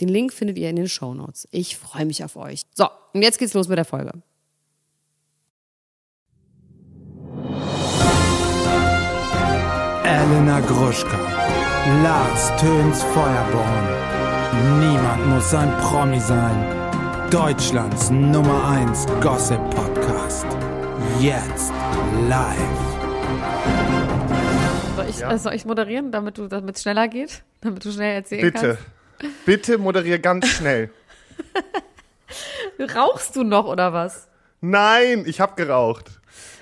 Den Link findet ihr in den Show Notes. Ich freue mich auf euch. So, und jetzt geht's los mit der Folge. Elena Gruschka, Lars Töns Feuerborn. Niemand muss ein Promi sein. Deutschlands Nummer 1 Gossip Podcast. Jetzt live. Soll ich, ja. äh, soll ich moderieren, damit es schneller geht? Damit du schnell erzählen Bitte. kannst? Bitte. Bitte moderiere ganz schnell. Rauchst du noch oder was? Nein, ich habe geraucht.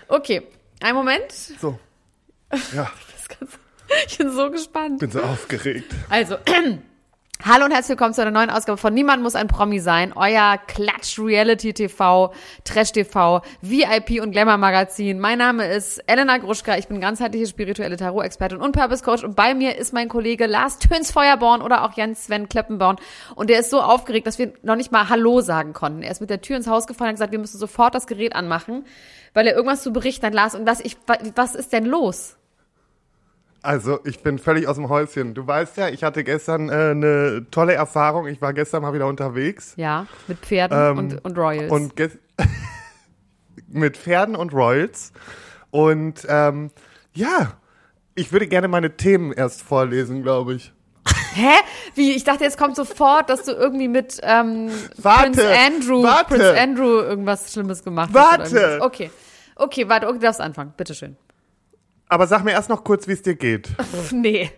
Okay, einen Moment. So. Ja. ich bin so gespannt. Bin so aufgeregt. Also, Hallo und herzlich willkommen zu einer neuen Ausgabe von Niemand muss ein Promi sein, euer Klatsch Reality TV, Trash TV, VIP und Glamour Magazin. Mein Name ist Elena Gruschka, ich bin ganzheitliche spirituelle Tarot-Expertin und Purpose Coach und bei mir ist mein Kollege Lars Töns Feuerborn oder auch Jens Sven Kleppenborn und der ist so aufgeregt, dass wir noch nicht mal Hallo sagen konnten. Er ist mit der Tür ins Haus gefallen und hat gesagt, wir müssen sofort das Gerät anmachen, weil er irgendwas zu berichten hat, Lars. Und was, ich, was ist denn los? Also, ich bin völlig aus dem Häuschen. Du weißt ja, ich hatte gestern äh, eine tolle Erfahrung. Ich war gestern mal wieder unterwegs. Ja, mit Pferden ähm, und, und Royals. Und mit Pferden und Royals. Und ähm, ja, ich würde gerne meine Themen erst vorlesen, glaube ich. Hä? Wie? Ich dachte, jetzt kommt sofort, dass du irgendwie mit ähm, warte, Prince Andrew, warte. Prince Andrew irgendwas Schlimmes gemacht warte. hast. Warte. Okay. Okay, warte, okay, du darfst anfangen. Bitteschön. Aber sag mir erst noch kurz, wie es dir geht. nee.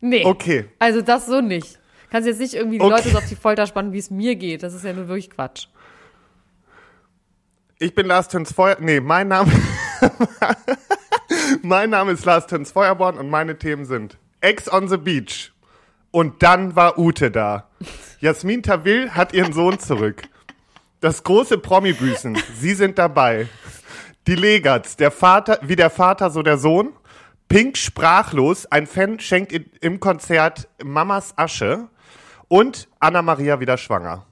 Nee. Okay. Also das so nicht. Kannst jetzt nicht irgendwie die okay. Leute so auf die Folter spannen, wie es mir geht. Das ist ja nur wirklich Quatsch. Ich bin Lars Töns Feuer. Nee, mein Name. mein Name ist Lars Töns Feuerborn und meine Themen sind Ex on the Beach. Und dann war Ute da. Jasmin Tawil hat ihren Sohn zurück. Das große Promi-Büßen. Sie sind dabei. Die Legatz, der Vater, wie der Vater, so der Sohn. Pink sprachlos, ein Fan schenkt im Konzert Mamas Asche und Anna Maria wieder schwanger.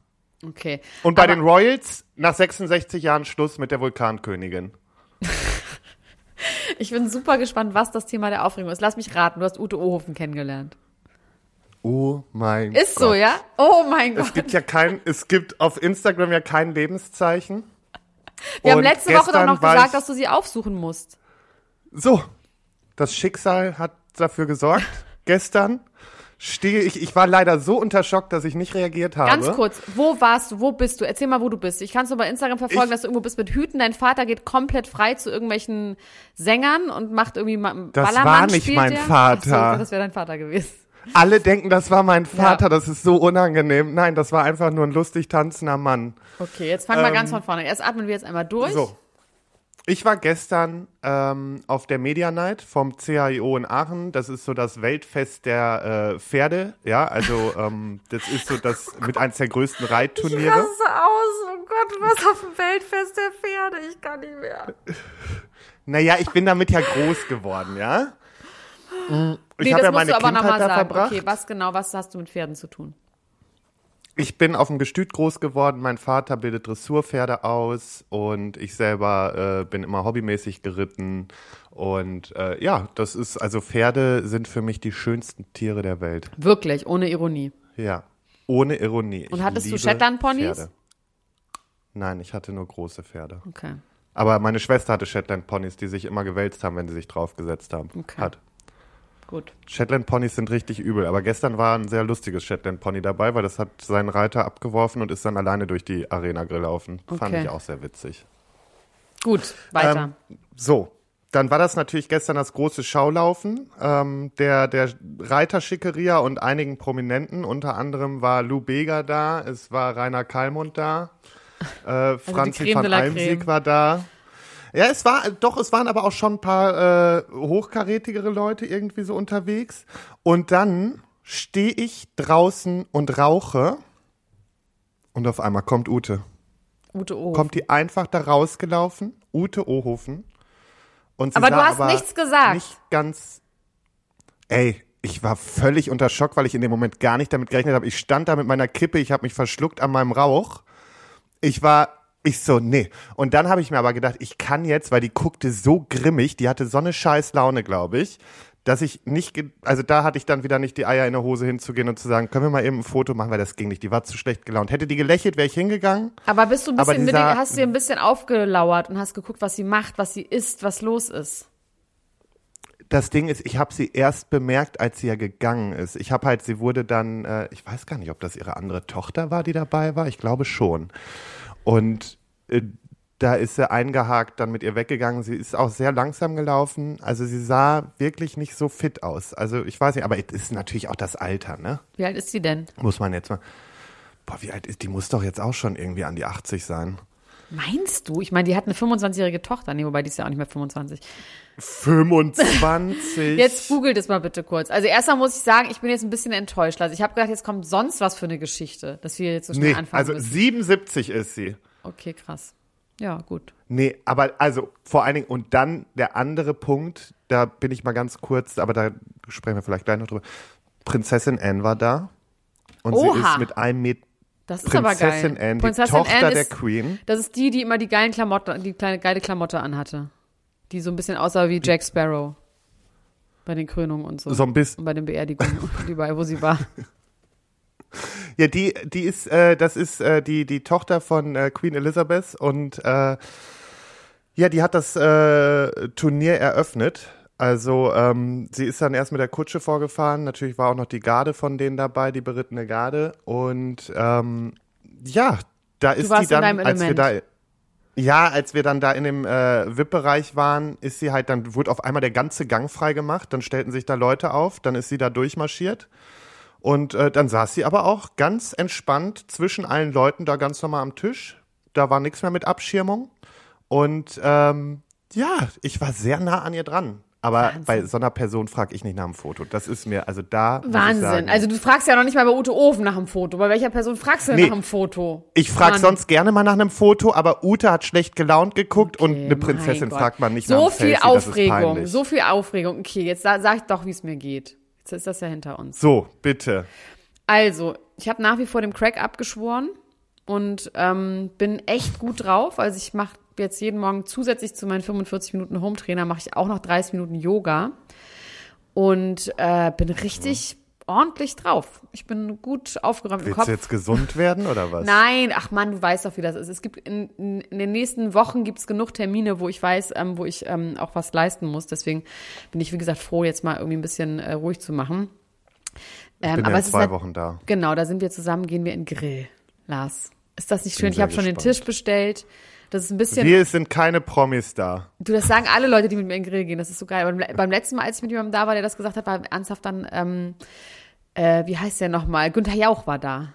Okay. Und bei den Royals nach 66 Jahren Schluss mit der Vulkankönigin. ich bin super gespannt, was das Thema der Aufregung ist. Lass mich raten, du hast Ute Ohofen kennengelernt. Oh mein Gott. Ist so, ja? Oh mein Gott. Es gibt ja kein, es gibt auf Instagram ja kein Lebenszeichen. Wir haben letzte Woche doch noch gesagt, dass du sie aufsuchen musst. So, das Schicksal hat dafür gesorgt. gestern stehe ich, ich war leider so unter Schock, dass ich nicht reagiert habe. Ganz kurz, wo warst du, wo bist du? Erzähl mal, wo du bist. Ich kann es nur bei Instagram verfolgen, ich, dass du irgendwo bist mit Hüten. Dein Vater geht komplett frei zu irgendwelchen Sängern und macht irgendwie mal Das war nicht mein der. Vater. So, das wäre dein Vater gewesen. Alle denken, das war mein Vater, ja. das ist so unangenehm. Nein, das war einfach nur ein lustig tanzender Mann. Okay, jetzt fangen ähm, wir ganz von vorne. Erst atmen wir jetzt einmal durch. So. Ich war gestern ähm, auf der Media Night vom CHIO in Aachen. Das ist so das Weltfest der äh, Pferde. Ja, also ähm, das ist so das mit eins der größten Reitturniere. Ich raste aus. Oh Gott, was auf dem Weltfest der Pferde? Ich kann nicht mehr. Naja, ich bin damit ja groß geworden, ja. Ich nee, habe ja meine du aber Kindheit da sagen. verbracht. Okay, was genau, was hast du mit Pferden zu tun? Ich bin auf dem Gestüt groß geworden. Mein Vater bildet Dressurpferde aus und ich selber äh, bin immer hobbymäßig geritten. Und äh, ja, das ist, also Pferde sind für mich die schönsten Tiere der Welt. Wirklich, ohne Ironie. Ja, ohne Ironie. Und ich hattest du Shetland-Ponys? Nein, ich hatte nur große Pferde. Okay. Aber meine Schwester hatte Shetland-Ponys, die sich immer gewälzt haben, wenn sie sich draufgesetzt haben. Okay. Hat. Gut. Shetland Ponys sind richtig übel, aber gestern war ein sehr lustiges Shetland Pony dabei, weil das hat seinen Reiter abgeworfen und ist dann alleine durch die Arena gelaufen. Okay. Fand ich auch sehr witzig. Gut, weiter. Ähm, so, dann war das natürlich gestern das große Schaulaufen ähm, der, der Reiterschickeria und einigen Prominenten. Unter anderem war Lou Bega da, es war Rainer Kalmund da, äh, also Franzi van Almsieg war da. Ja, es war, doch, es waren aber auch schon ein paar äh, hochkarätigere Leute irgendwie so unterwegs. Und dann stehe ich draußen und rauche. Und auf einmal kommt Ute. Ute O. Kommt die einfach da rausgelaufen, Ute Ohofen. Und sie Aber du hast nichts gesagt. Nicht ganz. Ey, ich war völlig unter Schock, weil ich in dem Moment gar nicht damit gerechnet habe. Ich stand da mit meiner Kippe, ich habe mich verschluckt an meinem Rauch. Ich war, ich so, nee. Und dann habe ich mir aber gedacht, ich kann jetzt, weil die guckte so grimmig, die hatte so eine scheiß Laune, glaube ich, dass ich nicht, also da hatte ich dann wieder nicht die Eier in der Hose hinzugehen und zu sagen, können wir mal eben ein Foto machen, weil das ging nicht. Die war zu schlecht gelaunt. Hätte die gelächelt, wäre ich hingegangen. Aber bist du ein bisschen mit den, hast du dir ein bisschen aufgelauert und hast geguckt, was sie macht, was sie isst, was los ist? das Ding ist, ich habe sie erst bemerkt, als sie ja gegangen ist. Ich habe halt, sie wurde dann, äh, ich weiß gar nicht, ob das ihre andere Tochter war, die dabei war. Ich glaube schon. Und da ist sie eingehakt, dann mit ihr weggegangen. Sie ist auch sehr langsam gelaufen. Also sie sah wirklich nicht so fit aus. Also ich weiß nicht, aber es ist natürlich auch das Alter, ne? Wie alt ist sie denn? Muss man jetzt mal. Boah, wie alt ist die? Muss doch jetzt auch schon irgendwie an die 80 sein. Meinst du? Ich meine, die hat eine 25-jährige Tochter. Nee, wobei die ist ja auch nicht mehr 25. 25. Jetzt googelt es mal bitte kurz. Also erstmal muss ich sagen, ich bin jetzt ein bisschen enttäuscht. Also ich habe gedacht, jetzt kommt sonst was für eine Geschichte, dass wir jetzt so schnell nee, anfangen also müssen. 77 ist sie. Okay, krass. Ja, gut. Nee, aber also vor allen Dingen, und dann der andere Punkt, da bin ich mal ganz kurz, aber da sprechen wir vielleicht gleich noch drüber. Prinzessin Anne war da. Und sie Oha. ist mit einem Met Das ist aber Prinzessin geil. Anne, Prinzessin Tochter Anne der ist, Queen. Das ist die, die immer die geilen Klamotten, die kleine geile Klamotte anhatte. Die so ein bisschen aussah wie Jack Sparrow. Bei den Krönungen und so. So ein bisschen. Und bei den Beerdigungen, überall, wo sie war. Ja, die, die ist, äh, das ist äh, die, die Tochter von äh, Queen Elizabeth und äh, ja, die hat das äh, Turnier eröffnet. Also ähm, sie ist dann erst mit der Kutsche vorgefahren. Natürlich war auch noch die Garde von denen dabei, die berittene Garde. Und ähm, ja, da ist die dann, als wir da ja, als wir dann da in dem äh, VIP-Bereich waren, ist sie halt, dann wurde auf einmal der ganze Gang frei gemacht, dann stellten sich da Leute auf, dann ist sie da durchmarschiert. Und äh, dann saß sie aber auch ganz entspannt zwischen allen Leuten da ganz normal am Tisch. Da war nichts mehr mit Abschirmung. Und ähm, ja, ich war sehr nah an ihr dran. Aber Wahnsinn. bei so einer Person frage ich nicht nach dem Foto. Das ist mir, also da. Wahnsinn. Also du fragst ja noch nicht mal bei Ute Ofen nach dem Foto. Bei welcher Person fragst du Nee. nach dem Foto? Ich frage sonst gerne mal nach einem Foto, aber Ute hat schlecht gelaunt geguckt und Okay, eine Prinzessin fragt man nicht nach So einem viel Selfie, das ist Aufregung, so viel Aufregung. Okay, jetzt sa sag ich doch, wie es mir geht. Jetzt ist das ja hinter uns. So, bitte. Also, ich habe nach wie vor dem Crack abgeschworen und ähm, bin echt gut drauf. Also ich mache jetzt jeden Morgen zusätzlich zu meinen 45 Minuten Hometrainer mache ich auch noch 30 Minuten Yoga und äh, bin richtig ordentlich drauf. Ich bin gut aufgeräumt im Willst Kopf. du jetzt gesund werden oder was? Nein, ach Mann, du weißt doch, wie das ist. Es gibt in, in, den nächsten Wochen gibt's genug Termine, wo ich weiß, ähm, wo ich ähm, auch was leisten muss. Deswegen bin ich, wie gesagt, froh, jetzt mal irgendwie ein bisschen äh, ruhig zu machen. Ich Ähm, bin aber ja in zwei halt- Wochen da. Genau, da sind wir zusammen, gehen wir in Grill, Lars. Ist das nicht schön? Ich habe schon den. Tisch bestellt. Das ist ein bisschen. Wir sind keine Promis da. Du, das sagen alle Leute, die mit mir in den Grill gehen. Das ist so geil. Aber beim letzten Mal, als ich mit jemandem da war, der das gesagt hat, war ernsthaft dann, ähm, äh, wie heißt der nochmal? Günther Jauch war da.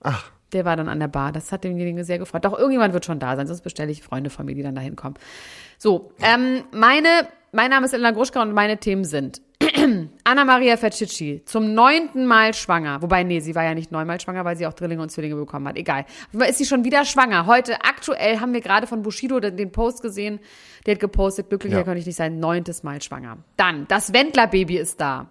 Ach, Der war dann an der Bar. Das hat denjenigen sehr gefreut. Doch, irgendjemand wird schon da sein, sonst bestelle ich Freunde von mir, die dann da hinkommen. So, ähm, meine, mein Name ist Elena Gruschka und meine Themen sind Anna-Maria Fercicci, zum neunten Mal schwanger. Wobei, nee, sie war ja nicht neunmal schwanger, weil sie auch Drillinge und Zwillinge bekommen hat. Egal. Ist sie schon wieder schwanger. Heute, aktuell, haben wir gerade von Bushido den, Post gesehen. Der hat gepostet, glücklicher Ja. könnte ich nicht sein, neuntes Mal schwanger. Dann, das Wendler-Baby ist da.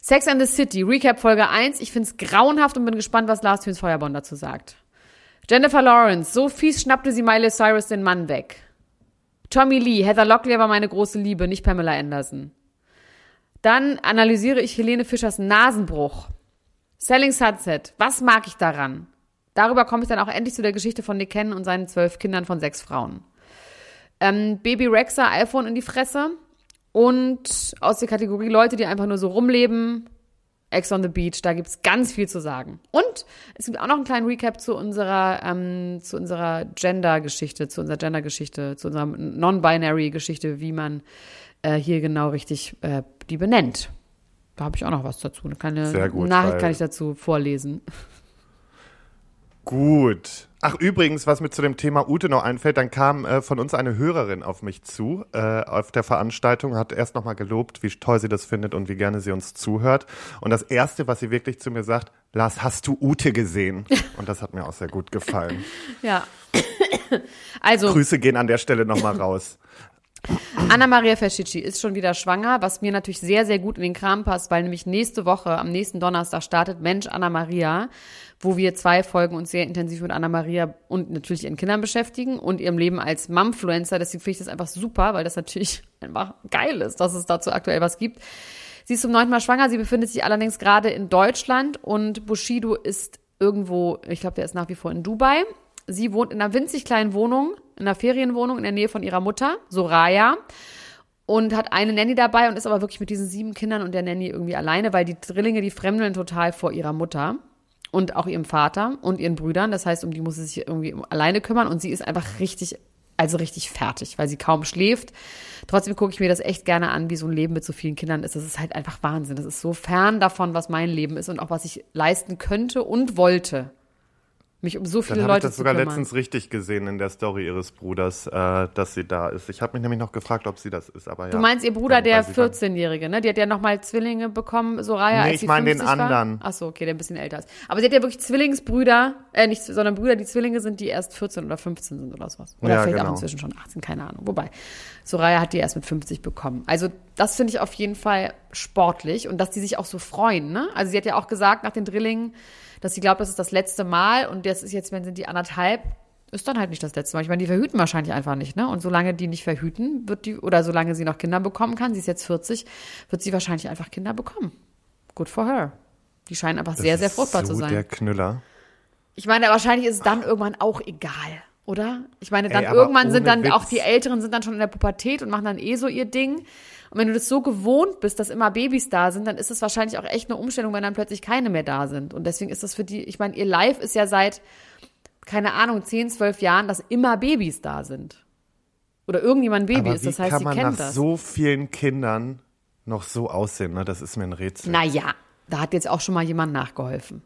Sex and the City, Recap Folge 1. Ich find's grauenhaft und bin gespannt, was Lars Töns Feuerbond dazu sagt. Jennifer Lawrence, so fies schnappte sie Miley Cyrus den Mann weg. Tommy Lee, Heather Locklear war meine große Liebe, nicht Pamela Anderson. Dann analysiere ich Helene Fischers Nasenbruch. Selling Sunset, was mag ich daran? Darüber komme ich dann auch endlich zu der Geschichte von Nick Cannon und seinen zwölf Kindern von sechs Frauen. Ähm, Baby Rexa, iPhone in die Fresse. Und aus der Kategorie Leute, die einfach nur so rumleben, Ex on the Beach, da gibt's ganz viel zu sagen. Und es gibt auch noch einen kleinen Recap zu unserer, ähm, zu unserer Gender-Geschichte, zu unserer Gender-Geschichte, zu unserer Non-Binary-Geschichte, wie man äh, hier genau richtig äh, die benennt. Da habe ich auch noch was dazu. Eine kleine gut, Nachricht kann ich dazu vorlesen. Gut. Ach, übrigens, was mir zu dem Thema Ute noch einfällt, dann kam äh, von uns eine Hörerin auf mich zu äh, auf der Veranstaltung, hat erst nochmal gelobt, wie toll sie das findet und wie gerne sie uns zuhört. Und das Erste, was sie wirklich zu mir sagt, Lars, hast du Ute gesehen? Und das hat mir auch sehr gut gefallen. Ja. Also, Grüße gehen an der Stelle nochmal raus. Anna-Maria Fescici ist schon wieder schwanger, was mir natürlich sehr, sehr gut in den Kram passt, weil nämlich nächste Woche, am nächsten Donnerstag, startet Mensch Anna-Maria, wo wir zwei Folgen uns sehr intensiv mit Anna-Maria und natürlich ihren Kindern beschäftigen und ihrem Leben als Mumfluencer. Deswegen finde ich das einfach super, weil das natürlich einfach geil ist, dass es dazu aktuell was gibt. Sie ist zum neunten Mal schwanger, sie befindet sich allerdings gerade in Deutschland und Bushido ist irgendwo, ich glaube, der ist nach wie vor in Dubai. Sie wohnt in einer winzig kleinen Wohnung, in einer Ferienwohnung in der Nähe von ihrer Mutter, Soraya. Und hat eine Nanny dabei und ist aber wirklich mit diesen sieben Kindern und der Nanny irgendwie alleine, weil die Drillinge, die fremdeln total vor ihrer Mutter und auch ihrem Vater und ihren Brüdern. Das heißt, um die muss sie sich irgendwie alleine kümmern und sie ist einfach richtig, also richtig fertig, weil sie kaum schläft. Trotzdem gucke ich mir das echt gerne an, wie so ein Leben mit so vielen Kindern ist. Das ist halt einfach Wahnsinn. Das ist so fern davon, was mein Leben ist und auch was ich leisten könnte und wollte. Mich um so viele Dann habe ich Leute das zu sogar kümmern. letztens richtig gesehen in der Story ihres Bruders, äh, dass sie da ist. Ich habe mich nämlich noch gefragt, ob sie das ist, aber ja. Du meinst ihr Bruder, der weiß ich wann. 14-Jährige, ne? Die hat ja nochmal Zwillinge bekommen, Soraya, Nee, als ich sie meine den 50 anderen. War. Ach so, okay, der ein bisschen älter ist. Aber sie hat ja wirklich Zwillingsbrüder, äh, nicht, sondern Brüder, die Zwillinge sind, die erst 14 oder 15 sind oder sowas. Oder Ja, vielleicht auch genau. inzwischen schon 18, keine Ahnung. Wobei, Soraya hat die erst mit 50 bekommen. Also, das finde ich auf jeden Fall sportlich und dass die sich auch so freuen, ne? Also, sie hat ja auch gesagt nach den Drillingen, dass sie glaubt, das ist das letzte Mal und das ist jetzt, wenn sind die anderthalb, ist dann halt nicht das letzte Mal. Ich meine, die verhüten wahrscheinlich einfach nicht, ne? Und solange die nicht verhüten, wird die, oder solange sie noch Kinder bekommen kann, sie ist jetzt 40, wird sie wahrscheinlich einfach Kinder bekommen. Good for her. Die scheinen einfach Das sehr, sehr fruchtbar so zu sein. der Knüller. Ich meine, wahrscheinlich ist es dann irgendwann auch egal, oder? Ich meine, dann Ey, irgendwann sind dann auch Witz. die Älteren sind dann schon in der Pubertät und machen dann eh so ihr Ding. Und wenn du das so gewohnt bist, dass immer Babys da sind, dann ist es wahrscheinlich auch echt eine Umstellung, wenn dann plötzlich keine mehr da sind. Und deswegen ist das für die, ich meine, ihr Live ist ja seit, keine Ahnung, 10, 12 Jahren, dass immer Babys da sind. Oder irgendjemand ein Baby aber ist. Das heißt, kann sie man kennt nach das. so vielen Kindern noch so aussehen? Ne? Das ist mir ein Rätsel. naja, da hat jetzt auch schon mal jemand nachgeholfen.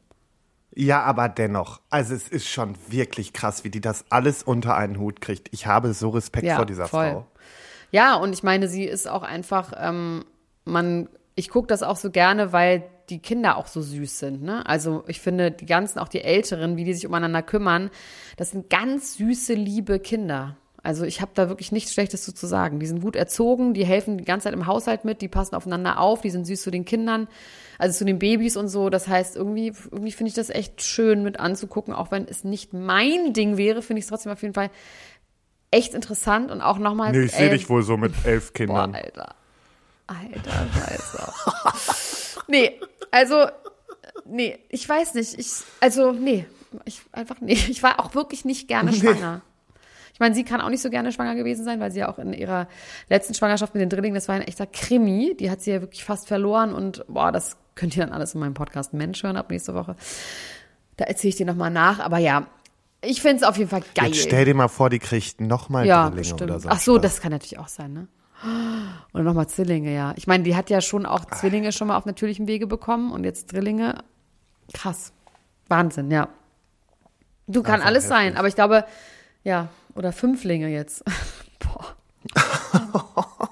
Ja, aber dennoch. Also es ist schon wirklich krass, wie die das alles unter einen Hut kriegt. Ich habe so Respekt Ja, vor dieser voll. Frau. Ja, und ich meine, sie ist auch einfach, ähm, man, ich gucke das auch so gerne, weil die Kinder auch so süß sind. Ne? Also ich finde, die ganzen, auch die Älteren, wie die sich umeinander kümmern, das sind ganz süße, liebe Kinder. Also ich habe da wirklich nichts Schlechtes zu, sagen. Die sind gut erzogen, die helfen die ganze Zeit im Haushalt mit, die passen aufeinander auf, die sind süß zu den Kindern, also zu den Babys und so. Das heißt, irgendwie, irgendwie finde ich das echt schön mit anzugucken, auch wenn es nicht mein Ding wäre, finde ich es trotzdem auf jeden Fall echt interessant und auch nochmal. Nee, ich sehe dich wohl so mit elf Boah, Kindern. Alter. Alter, scheiße. nee, also, nee, ich weiß nicht. Ich, also, nee, ich einfach, nee. Ich war auch wirklich nicht gerne schwanger. Ich meine, sie kann auch nicht so gerne schwanger gewesen sein, weil sie ja auch in ihrer letzten Schwangerschaft mit den Drillingen, das war ein echter Krimi. Die hat sie ja wirklich fast verloren und boah, das könnt ihr dann alles in meinem Podcast Mensch hören ab nächste Woche. Da erzähle ich dir nochmal nach. Aber ja, ich finde es auf jeden Fall geil. Jetzt stell dir mal vor, die kriegt nochmal Ja, Drillinge bestimmt. oder so. Ach so, Spaß. das kann natürlich auch sein, ne? Oder nochmal Zwillinge, ja. Ich meine, die hat ja schon auch Zwillinge schon mal auf natürlichem Wege bekommen und jetzt Drillinge. Krass. Wahnsinn, ja. Du kann alles sein, aber ich glaube, ja, oder Fünflinge jetzt. Boah.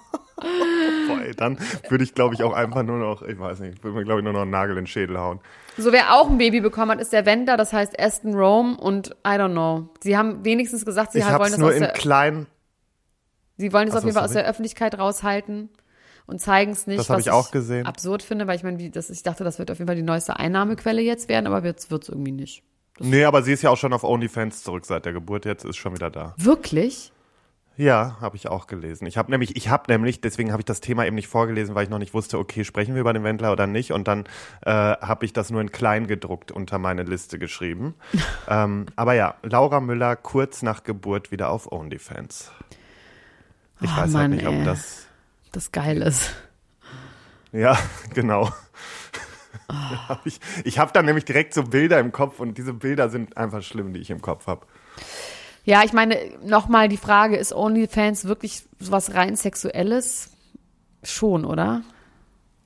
Boah, ey, dann würde ich, glaube ich, auch einfach nur noch, ich weiß nicht, würde mir, glaube ich, nur noch einen Nagel in den Schädel hauen. So, wer auch ein Baby bekommen hat, ist der Wender, das heißt Aston Rome und I don't know. Sie haben wenigstens gesagt, sie ich wollen habe es das nur aus in der, klein, Sie wollen es auf jeden Fall aus der Öffentlichkeit raushalten und zeigen es nicht. Das hab was ich auch gesehen. Absurd finde, weil ich meine, wie, das, ich dachte, das wird auf jeden Fall die neueste Einnahmequelle jetzt werden, aber jetzt wird es irgendwie nicht. nee, aber sie ist ja auch schon auf OnlyFans zurück seit der Geburt, jetzt ist schon wieder da. Wirklich? Ja, habe ich auch gelesen. Ich habe nämlich, ich habe nämlich, deswegen habe ich das Thema eben nicht vorgelesen, weil ich noch nicht wusste, okay, sprechen wir über den Wendler oder nicht. Und dann äh, habe ich das nur in klein gedruckt unter meine Liste geschrieben. ähm, aber ja, Laura Müller kurz nach Geburt wieder auf OnlyFans. Ich Oh, weiß Mann, halt nicht, ob ey. das. Das geil ist. Ja, genau. Hab ich ich habe dann nämlich direkt so Bilder im Kopf und diese Bilder sind einfach schlimm, die ich im Kopf habe. Ja, ich meine, nochmal die Frage, ist OnlyFans wirklich was rein Sexuelles? Schon, oder?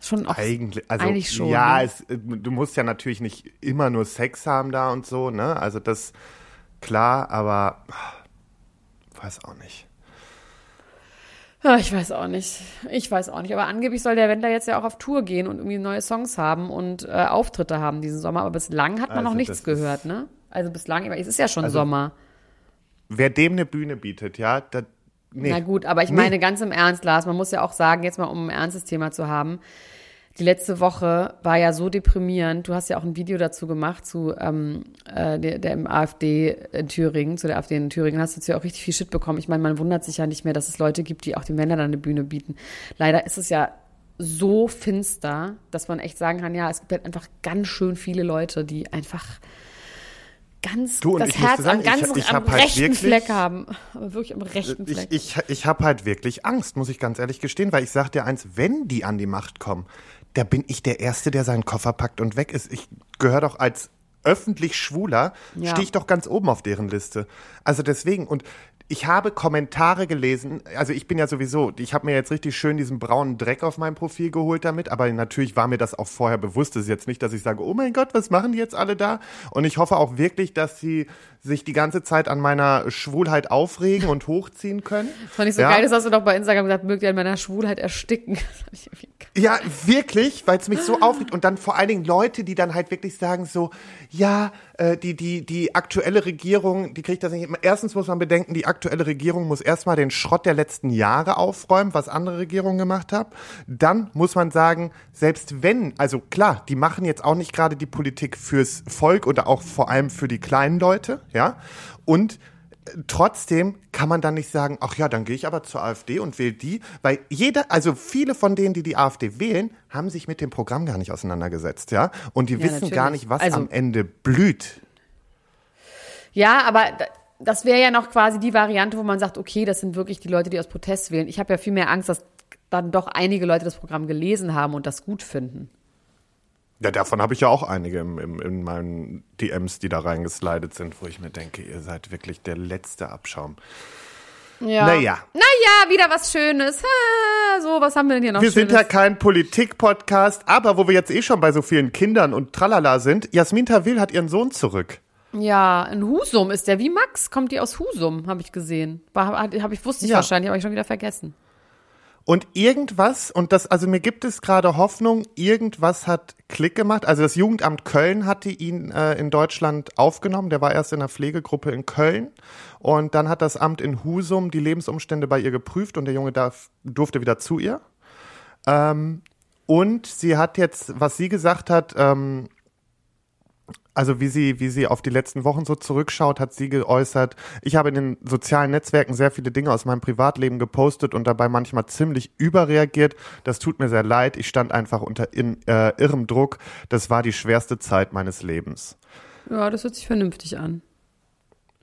Schon auch Eigentlich, also eigentlich schon. ja, ne? es, du musst ja natürlich nicht immer nur Sex haben da und so, ne? Also das klar, aber weiß auch nicht. Ja, ich weiß auch nicht. Ich weiß auch nicht. Aber angeblich soll der Wendler jetzt ja auch auf Tour gehen und irgendwie neue Songs haben und äh, Auftritte haben diesen Sommer. Aber bislang hat man Also noch nichts gehört, ne? Also bislang, aber es ist ja schon Also- Sommer. Wer dem eine Bühne bietet, ja, da, nee. Na gut, aber ich Nee. meine ganz im Ernst, Lars, man muss ja auch sagen, jetzt mal um ein ernstes Thema zu haben. Die letzte Woche war ja so deprimierend. Du hast ja auch ein Video dazu gemacht zu ähm, äh, der, der AfD in Thüringen, zu der AfD in Thüringen. Hast du ja auch richtig viel Shit bekommen. Ich meine, man wundert sich ja nicht mehr, dass es Leute gibt, die auch den Männern eine Bühne bieten. Leider ist es ja so finster, dass man echt sagen kann, ja, es gibt halt einfach ganz schön viele Leute, die einfach ganz Du, das ich Herz sagen, am, ganz ich- ich am halt rechten wirklich- Fleck haben. Aber wirklich am rechten Ich, Fleck. ich, ich habe halt wirklich Angst, muss ich ganz ehrlich gestehen, weil ich sag dir eins, wenn die an die Macht kommen, da bin ich der Erste, der seinen Koffer packt und weg ist. Ich gehöre doch als öffentlich Schwuler, Ja. stehe ich doch ganz oben auf deren Liste. Also deswegen, und ich habe Kommentare gelesen, also ich bin ja sowieso, ich habe mir jetzt richtig schön diesen braunen Dreck auf meinem Profil geholt damit, aber natürlich war mir das auch vorher bewusst. Es ist jetzt nicht, dass ich sage, oh mein Gott, was machen die jetzt alle da? Und ich hoffe auch wirklich, dass sie sich die ganze Zeit an meiner Schwulheit aufregen und hochziehen können. Fand ich so Ja. geil, das hast du doch bei Instagram gesagt, mögt ihr an meiner Schwulheit ersticken. Das. Ja, wirklich, weil es mich so aufregt. Und dann vor allen Dingen Leute, die dann halt wirklich sagen so, ja, äh, die, die, die aktuelle Regierung, die kriegt das nicht. Erstens muss man bedenken, die aktuelle Regierung muss erstmal den Schrott der letzten Jahre aufräumen, was andere Regierungen gemacht haben. Dann muss man sagen, selbst wenn, also klar, die machen jetzt auch nicht gerade die Politik fürs Volk oder auch vor allem für die kleinen Leute, ja. Und trotzdem kann man dann nicht sagen, ach ja, dann gehe ich aber zur AfD und wähle die, weil jeder, also viele von denen, die die AfD wählen, haben sich mit dem Programm gar nicht auseinandergesetzt, ja, und die wissen gar natürlich. nicht, was Also- am Ende blüht. Ja, aber da- das wäre ja noch quasi die Variante, wo man sagt, okay, das sind wirklich die Leute, die aus Protest wählen. Ich habe ja viel mehr Angst, dass dann doch einige Leute das Programm gelesen haben und das gut finden. Ja, davon habe ich ja auch einige im, im, in meinen DMs, die da reingeslidet sind, wo ich mir denke, ihr seid wirklich der letzte Abschaum. Ja. Naja. Naja, wieder was Schönes. Ha, so, was haben wir denn hier noch Wir sind Schönes? ja kein Politik-Podcast, aber wo wir jetzt eh schon bei so vielen Kindern und Tralala sind, Jasmin Tawil hat ihren Sohn zurück. ja, in Husum ist der wie Max. Kommt die aus Husum, habe ich gesehen. Habe hab ich, wusste ich Ja. wahrscheinlich, habe ich schon wieder vergessen. Und irgendwas, und das, also mir gibt es gerade Hoffnung, irgendwas hat Klick gemacht. Also das Jugendamt Köln hatte ihn äh, in Deutschland aufgenommen. Der war erst in einer Pflegegruppe in Köln. Und dann hat das Amt in Husum die Lebensumstände bei ihr geprüft und der Junge darf, durfte wieder zu ihr. Ähm, und sie hat jetzt, was sie gesagt hat, ähm, also wie sie, wie sie auf die letzten Wochen so zurückschaut, hat sie geäußert, ich habe in den sozialen Netzwerken sehr viele Dinge aus meinem Privatleben gepostet und dabei manchmal ziemlich überreagiert. Das tut mir sehr leid. Ich stand einfach unter in, äh, irrem Druck. Das war die schwerste Zeit meines Lebens. Ja, das hört sich vernünftig an.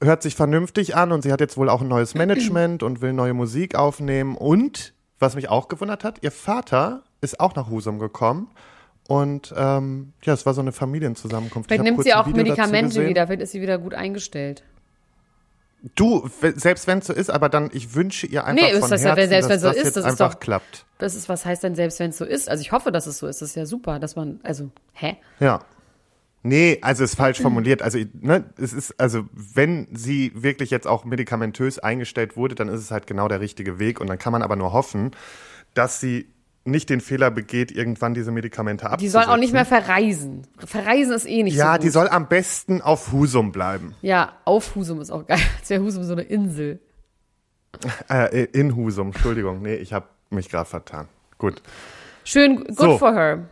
Hört sich vernünftig an und sie hat jetzt wohl auch ein neues Management und will neue Musik aufnehmen. Und, was mich auch gewundert hat, ihr Vater ist auch nach Husum gekommen. Und ähm, ja, es war so eine Familienzusammenkunft. Ich Vielleicht nimmt sie auch Medikamente wieder, vielleicht ist sie wieder gut eingestellt. Du, selbst wenn es so ist, aber dann, ich wünsche ihr einfach Nee, ist von das ja- Herzen, selbst wenn dass so das ist, jetzt das ist einfach doch- klappt. Das ist, was heißt denn selbst, wenn es so ist? Also ich hoffe, dass es so ist. Das ist ja super, dass man, also, hä? Ja. Nee, also ist falsch formuliert. Also, ne, es ist, also, wenn sie wirklich jetzt auch medikamentös eingestellt wurde, dann ist es halt genau der richtige Weg. Und dann kann man aber nur hoffen, dass sie nicht den Fehler begeht, irgendwann diese Medikamente Die abzusetzen. soll auch nicht mehr verreisen. Verreisen ist eh nicht Ja, so gut. die soll am besten auf Husum bleiben. Ja, auf Husum ist auch geil. Als wäre Husum so eine Insel. Äh, in Husum, Entschuldigung. Nee, ich habe mich gerade vertan. Gut. Schön, good So. for her.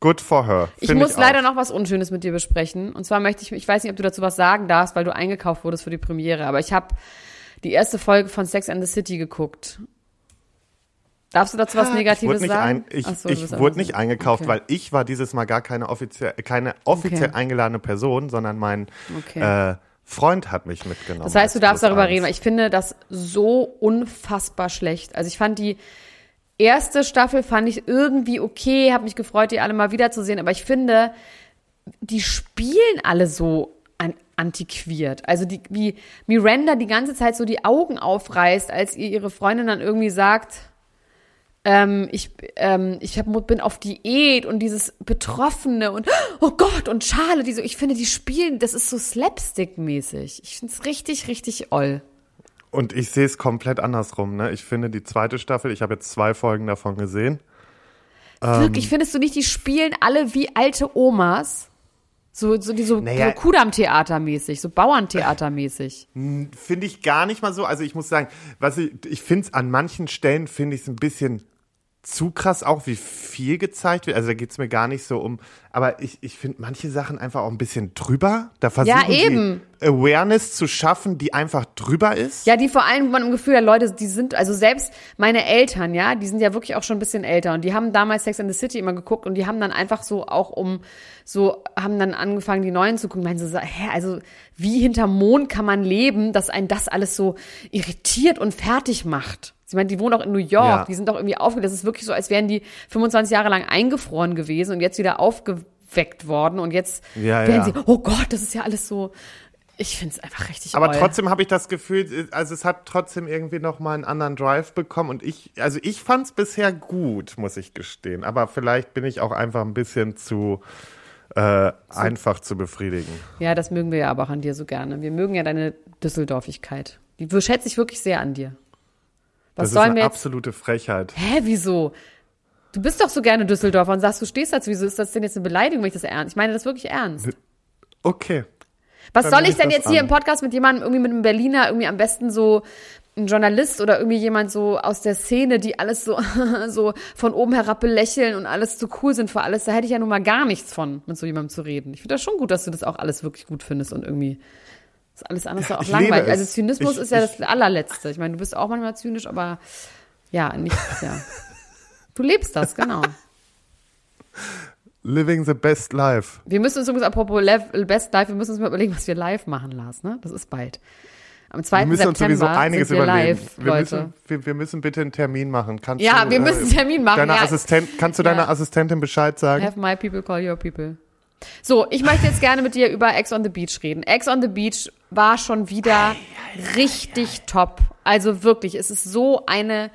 Good for her. Ich muss leider auch. noch was Unschönes mit dir besprechen. Und zwar möchte ich, ich weiß nicht, ob du dazu was sagen darfst, weil du eingekauft wurdest für die Premiere, aber ich habe die erste Folge von Sex and the City geguckt. Darfst du dazu was Ich wurde Negatives nicht, sagen? ein, ich, so, ich wurde nicht eingekauft, okay. weil ich war dieses Mal gar keine offiziell, keine offiziell Okay. eingeladene Person, sondern mein Okay. äh, Freund hat mich mitgenommen. Das heißt, du darfst darüber eins. reden, weil ich finde das so unfassbar schlecht. Also ich fand die erste Staffel fand ich irgendwie okay, habe mich gefreut, die alle mal wiederzusehen, aber ich finde, die spielen alle so an, antiquiert. Also die, wie Miranda die ganze Zeit so die Augen aufreißt, als ihr ihre Freundin dann irgendwie sagt, ähm, ich, ähm, ich hab, bin auf Diät und dieses Betroffene und oh Gott und Schale, die so, ich finde, die spielen, das ist so Slapstick-mäßig. Ich finde es richtig, richtig oll. Und ich sehe es komplett andersrum. Ne? Ich finde die zweite Staffel, ich habe jetzt zwei Folgen davon gesehen. Wirklich, findest du nicht, die spielen alle wie alte Omas? So, so, die so, Naja. so Kudam-Theater-mäßig, so Bauerntheater-mäßig. Finde ich gar nicht mal so. Also ich muss sagen, was ich, ich finde es an manchen Stellen, finde ich es ein bisschen zu krass, auch wie viel gezeigt wird. Also da geht es mir gar nicht so um. Aber ich, ich finde manche Sachen einfach auch ein bisschen drüber. Da versuchen eben. sie Awareness zu schaffen, die einfach drüber ist. Ja, die vor allem, wo man im Gefühl hat, Leute, die sind, also selbst meine Eltern, ja, die sind ja wirklich auch schon ein bisschen älter und die haben damals Sex and the City immer geguckt und die haben dann einfach so auch um, so, haben dann angefangen, die Neuen zu gucken, meinen so, hä, also wie hinterm Mond kann man leben, dass einen das alles so irritiert und fertig macht? Ich meine, die wohnen auch in New York, Ja. die sind doch irgendwie aufge, das ist wirklich so, als wären die 25 Jahre lang eingefroren gewesen und jetzt wieder aufgeweckt worden und jetzt Ja, werden ja. sie, oh Gott, das ist ja alles so, ich finde es einfach richtig Aber oll. trotzdem habe ich das Gefühl, also es hat trotzdem irgendwie noch mal einen anderen Drive bekommen und ich, also ich fand es bisher gut, muss ich gestehen. Aber vielleicht bin ich auch einfach ein bisschen zu äh, einfach zu befriedigen. Ja, das mögen wir ja aber auch an dir so gerne. Wir mögen ja deine Düsseldorfigkeit. Die schätze ich wirklich sehr an dir. Was Das ist sollen eine wir jetzt? absolute Frechheit. Hä, wieso? Du bist doch so gerne Düsseldorfer und sagst, du stehst dazu. Wieso ist das denn jetzt eine Beleidigung, wenn ich das ernst? Ich meine das wirklich ernst. Okay. Was dann soll ich denn jetzt hier an. im Podcast mit jemandem, irgendwie mit einem Berliner, irgendwie am besten so ein Journalist oder irgendwie jemand so aus der Szene, die alles so, so von oben herab belächeln und alles so cool sind für alles. Da hätte ich ja nun mal gar nichts von, mit so jemandem zu reden. Ich finde das schon gut, dass du das auch alles wirklich gut findest und irgendwie ist alles andere doch auch langweilig. Also Zynismus Ich- ist ja ich- das allerletzte. Ich meine, du bist auch manchmal zynisch, aber ja, nicht, ja. Du lebst das, genau. Living the best life. Wir müssen uns übrigens, apropos Best Live, wir müssen uns mal überlegen, was wir live machen, Lars, ne? Das ist bald. Am 2. Wir müssen uns September sowieso einiges sind wir überlegen. live, wir, Leute. müssen, wir, wir müssen bitte einen Termin machen. Kannst Ja, du, wir müssen einen Termin machen, Deiner ja. Assistent, kannst du deiner Ja. Assistentin Bescheid sagen? Have my people call your people. So, ich möchte jetzt gerne mit dir über Ex on the Beach reden. Ex on the Beach war schon wieder richtig top. Also wirklich, es ist so eine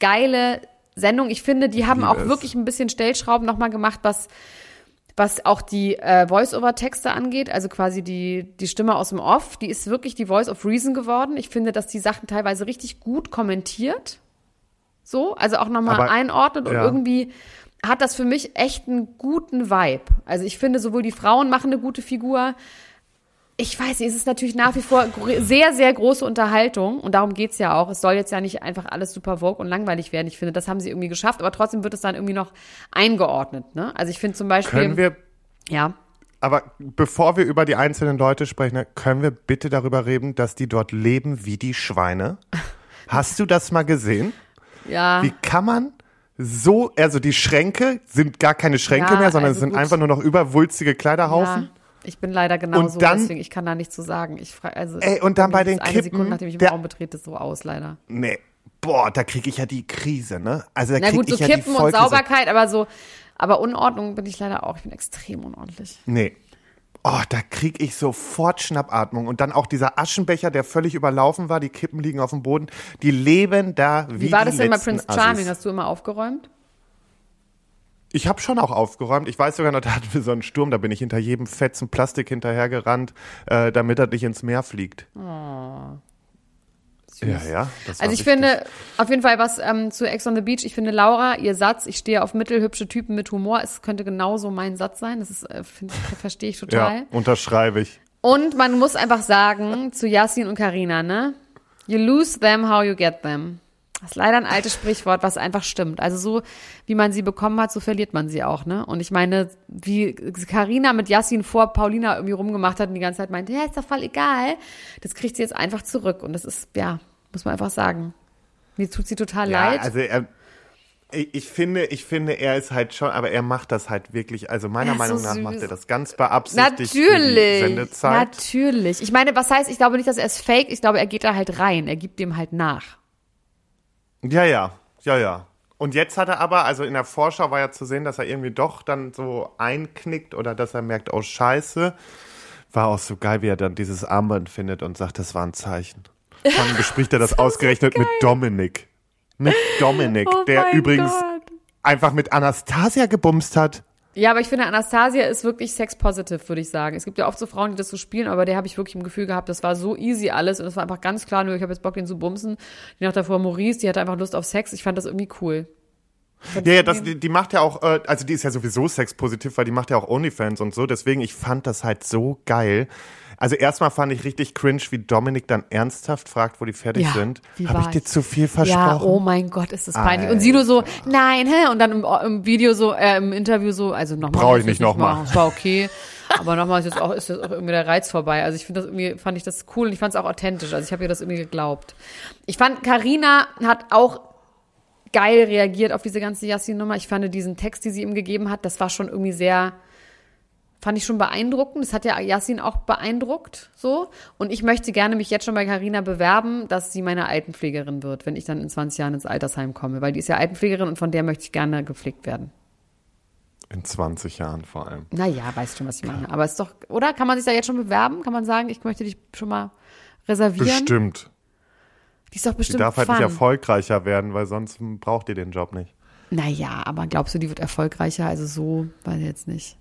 geile Sendung. Ich finde, die haben auch wirklich ein bisschen Stellschrauben nochmal gemacht, was was auch die äh, Voice-over-Texte angeht, also quasi die, die Stimme aus dem Off, die ist wirklich die Voice of Reason geworden. Ich finde, dass die Sachen teilweise richtig gut kommentiert. So, also auch nochmal einordnet und ja. irgendwie hat das für mich echt einen guten Vibe. Also ich finde, sowohl die Frauen machen eine gute Figur. Ich weiß nicht, es ist natürlich nach wie vor sehr, sehr große Unterhaltung und darum geht's ja auch. Es soll jetzt ja nicht einfach alles super vogue und langweilig werden. Ich finde, das haben sie irgendwie geschafft, aber trotzdem wird es dann irgendwie noch eingeordnet. Ne? Also ich finde zum Beispiel, Können wir, ja, aber bevor wir über die einzelnen Leute sprechen, ne, können wir bitte darüber reden, dass die dort leben wie die Schweine? Hast du das mal gesehen? ja, Wie kann man so, also die Schränke sind gar keine Schränke Ja, mehr, sondern also es sind gut. einfach nur noch überwulstige Kleiderhaufen. ja, ich bin leider genauso, Und dann- deswegen ich kann da nichts zu sagen. Ich frage, also Ey, und dann bei den eine Kippen, Sekunde, nachdem ich der- Raum betrete, so aus, leider. Nee. Boah, da kriege ich ja die Krise, ne? Also da Na gut, so ich ja die Kippen und. Sauberkeit, aber so, aber Unordnung bin ich leider auch. Ich bin extrem unordentlich. Nee. Oh, da krieg ich sofort Schnappatmung. Und dann auch dieser Aschenbecher, der völlig überlaufen war, die Kippen liegen auf dem Boden. Die leben da wie, Wie war das denn bei Prince Charming? Assis. Hast du immer aufgeräumt? Ich habe schon auch aufgeräumt. Ich weiß sogar noch, da hatten wir so einen Sturm, da bin ich hinter jedem Fetzen Plastik hinterhergerannt, äh, damit er nicht ins Meer fliegt. Ja, ja. Das war Also ich wichtig. finde, auf jeden Fall was ähm, zu Ex on the Beach. Ich finde Laura, ihr Satz, ich stehe auf mittelhübsche Typen mit Humor, es könnte genauso mein Satz sein. Das ist, äh, find, verstehe ich total. Ja, unterschreibe ich. Und man muss einfach sagen, zu Yasin und Karina, ne? You lose them how you get them. Das ist leider ein altes Sprichwort, was einfach stimmt. Also so, wie man sie bekommen hat, so verliert man sie auch, ne? Und ich meine, wie Karina mit Yasin vor Paulina irgendwie rumgemacht hat und die ganze Zeit meinte, ja, ist doch voll egal. Das kriegt sie jetzt einfach zurück. Und das ist, ja, muss man einfach sagen. Mir tut sie total Ja, leid. also er, ich, finde, ich finde, er ist halt schon, aber er macht das halt wirklich, also meiner Er Meinung so nach macht er das ganz beabsichtigt Natürlich. Natürlich. Ich meine, was heißt, ich glaube nicht, dass er es fake, ich glaube, er geht da halt rein. Er gibt dem halt nach. Ja, ja, ja, ja. Und jetzt hat er aber, also in der Vorschau war ja zu sehen, dass er irgendwie doch dann so einknickt oder dass er merkt, oh Scheiße. War auch so geil, wie er dann dieses Armband findet und sagt, das war ein Zeichen. Dann bespricht er das ausgerechnet mit Dominik. Mit Dominik, Oh der übrigens Gott. einfach mit Anastasia gebumst hat. Ja, aber ich finde, Anastasia ist wirklich sex-positive, würde ich sagen. Es gibt ja oft so Frauen, die das so spielen, aber der habe ich wirklich im Gefühl gehabt, das war so easy alles und es war einfach ganz klar, nur ich habe jetzt Bock, den zu bumsen. Die Nacht davor Maurice, die hatte einfach Lust auf Sex. Ich fand das irgendwie cool. Ja, ja, das, die, die macht ja auch, äh, also die ist ja sowieso sexpositiv, weil die macht ja auch Onlyfans und so. Deswegen, ich fand das halt so geil. Also erstmal fand ich richtig cringe, wie Dominik dann ernsthaft fragt, wo die fertig Ja, sind. Habe ich war dir ich? zu viel versprochen? Ja, oh mein Gott, ist das peinlich. Und sie nur so, nein, hä? Und dann im, im Video so, äh, im Interview so, also nochmal. Brauch muss ich nicht das nochmal. Es war okay. Aber nochmal ist jetzt auch, ist jetzt auch irgendwie der Reiz vorbei. Also ich finde das irgendwie, fand ich das cool und ich fand es auch authentisch. Also ich habe ihr das irgendwie geglaubt. Ich fand, Karina hat auch geil reagiert auf diese ganze Yassin-Nummer. Ich fand diesen Text, die sie ihm gegeben hat, das war schon irgendwie sehr, fand ich schon beeindruckend. Das hat ja Yassin auch beeindruckt, so. Und ich möchte gerne mich jetzt schon bei Carina bewerben, dass sie meine Altenpflegerin wird, wenn ich dann in 20 Jahren ins Altersheim komme, weil die ist ja Altenpflegerin und von der möchte ich gerne gepflegt werden. In 20 Jahren vor allem. Naja, weißt schon, was ich meine. Aber ist doch, oder? Kann man sich da jetzt schon bewerben? Kann man sagen, ich möchte dich schon mal reservieren? Bestimmt. Die ist doch Die bestimmt darf halt fun. nicht erfolgreicher werden, weil sonst braucht ihr den Job nicht. Naja, aber glaubst du, die wird erfolgreicher? Also so, weiß ich jetzt nicht.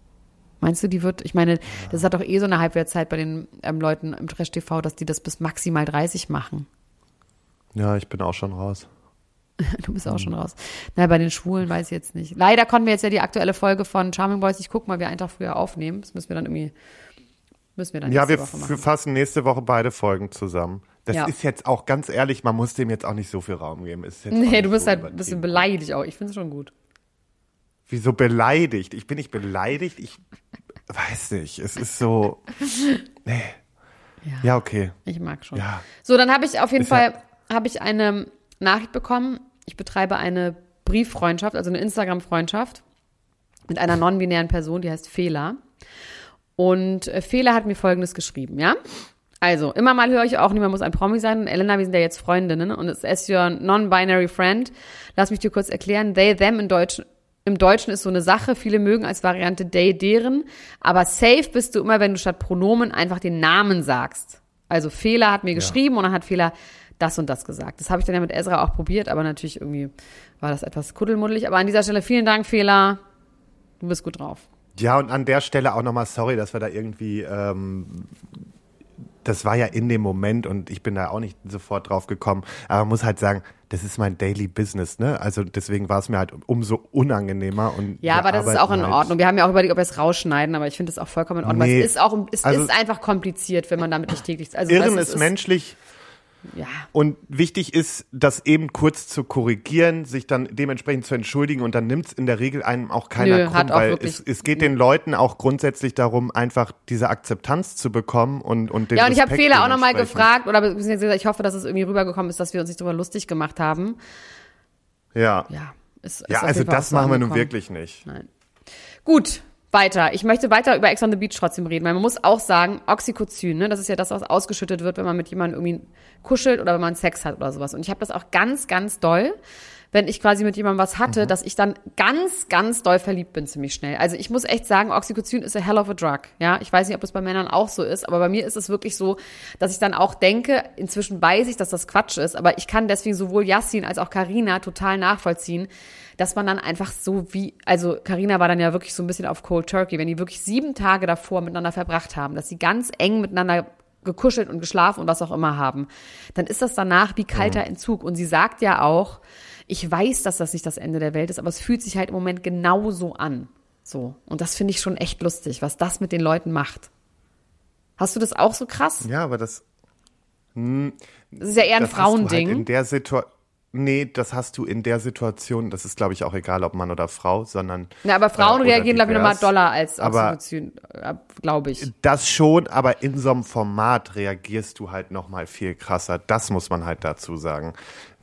Meinst du, die wird, ich meine, das hat doch eh so eine Halbwertszeit bei den ähm, Leuten im Trash-TV, dass die das bis maximal 30 machen. Ja, ich bin auch schon raus. Du bist auch schon raus. Na, bei den Schwulen weiß ich jetzt nicht. Leider konnten wir jetzt ja die aktuelle Folge von Charming Boys nicht gucken, weil wir einen Tag früher aufnehmen. Das müssen wir dann irgendwie, müssen wir dann Ja, wir machen. fassen nächste Woche beide Folgen zusammen. Das Ja. ist jetzt auch ganz ehrlich, man muss dem jetzt auch nicht so viel Raum geben. Ist Nee, du bist so halt ein bisschen beleidigt auch. Ich finde es schon gut. Wieso beleidigt? Ich bin nicht beleidigt, ich weiß nicht. Es ist so. Nee. Ja, okay. Ich mag schon. Ja. So, dann habe ich auf jeden Ist ja- Fall habe ich eine Nachricht bekommen. Ich betreibe eine Brieffreundschaft, also eine Instagram-Freundschaft mit einer non-binären Person, die heißt Fela. Und äh, Fela hat mir Folgendes geschrieben, ja? Also, immer mal höre ich auch, niemand muss ein Promi sein. Und Elena, wir sind ja jetzt Freundinnen und es ist your non-binary friend. Lass mich dir kurz erklären. They, them in Deutsch, im Deutschen ist so eine Sache. Viele mögen als Variante they, deren. Aber safe bist du immer, wenn du statt Pronomen einfach den Namen sagst. Also, Fehler hat mir geschrieben und dann hat Fehler das und das gesagt. Das habe ich dann ja mit Ezra auch probiert, aber natürlich irgendwie war das etwas kuddelmuddelig. Aber an dieser Stelle vielen Dank, Fehler. Du bist gut drauf. Ja, und an der Stelle auch nochmal sorry, dass wir da irgendwie. Ähm, das war ja in dem Moment und ich bin da auch nicht sofort drauf gekommen. Aber man muss halt sagen, das ist mein Daily Business, ne? Also deswegen war es mir halt umso unangenehmer. Und Ja, aber das ist auch in halt- Ordnung. Wir haben ja auch überlegt, ob wir es rausschneiden, aber ich finde es auch vollkommen in Ordnung. Nee. Es ist auch, es Also- ist einfach kompliziert, wenn man damit nicht täglich, also Irren ist es menschlich. Ja. Und wichtig ist, das eben kurz zu korrigieren, sich dann dementsprechend zu entschuldigen und dann nimmt es in der Regel einem auch keiner Nö, krumm, weil es, es geht den Leuten auch grundsätzlich darum, einfach diese Akzeptanz zu bekommen und, und den Ja, und ich habe Respekt Fehler auch nochmal gefragt, oder ich hoffe, dass es irgendwie rübergekommen ist, dass wir uns nicht darüber lustig gemacht haben. Ja, Ja, ist, ist ja also das machen wir nun wirklich nicht. Nein. Gut, weiter. Ich möchte weiter über Ex on the Beach trotzdem reden, weil man muss auch sagen, Oxytocin, ne, das ist ja das, was ausgeschüttet wird, wenn man mit jemandem irgendwie kuschelt oder wenn man Sex hat oder sowas. Und ich habe das auch ganz, ganz doll, wenn ich quasi mit jemandem was hatte, dass ich dann ganz, ganz doll verliebt bin ziemlich schnell. Also ich muss echt sagen, Oxytocin ist a hell of a drug. Ja, ich weiß nicht, ob es bei Männern auch so ist, aber bei mir ist es wirklich so, dass ich dann auch denke, inzwischen weiß ich, dass das Quatsch ist, aber ich kann deswegen sowohl Yassin als auch Karina total nachvollziehen, dass man dann einfach so wie, also Karina war dann ja wirklich so ein bisschen auf Cold Turkey, wenn die wirklich sieben Tage davor miteinander verbracht haben, dass sie ganz eng miteinander gekuschelt und geschlafen und was auch immer haben, dann ist das danach wie kalter Entzug. Und sie sagt ja auch, ich weiß, dass das nicht das Ende der Welt ist, aber es fühlt sich halt im Moment genauso an. So. Und das finde ich schon echt lustig, was das mit den Leuten macht. Hast du das auch so krass? Ja, aber das, Das ist ja eher ein halt Frauending. in der Situation. Nee, das hast du in der Situation, das ist glaube ich auch egal, ob Mann oder Frau, sondern ja, aber Frauen äh, reagieren, glaube ich, nochmal doller als Oxytocin, äh, glaube ich. Das schon, aber in so einem Format reagierst du halt noch mal viel krasser. Das muss man halt dazu sagen.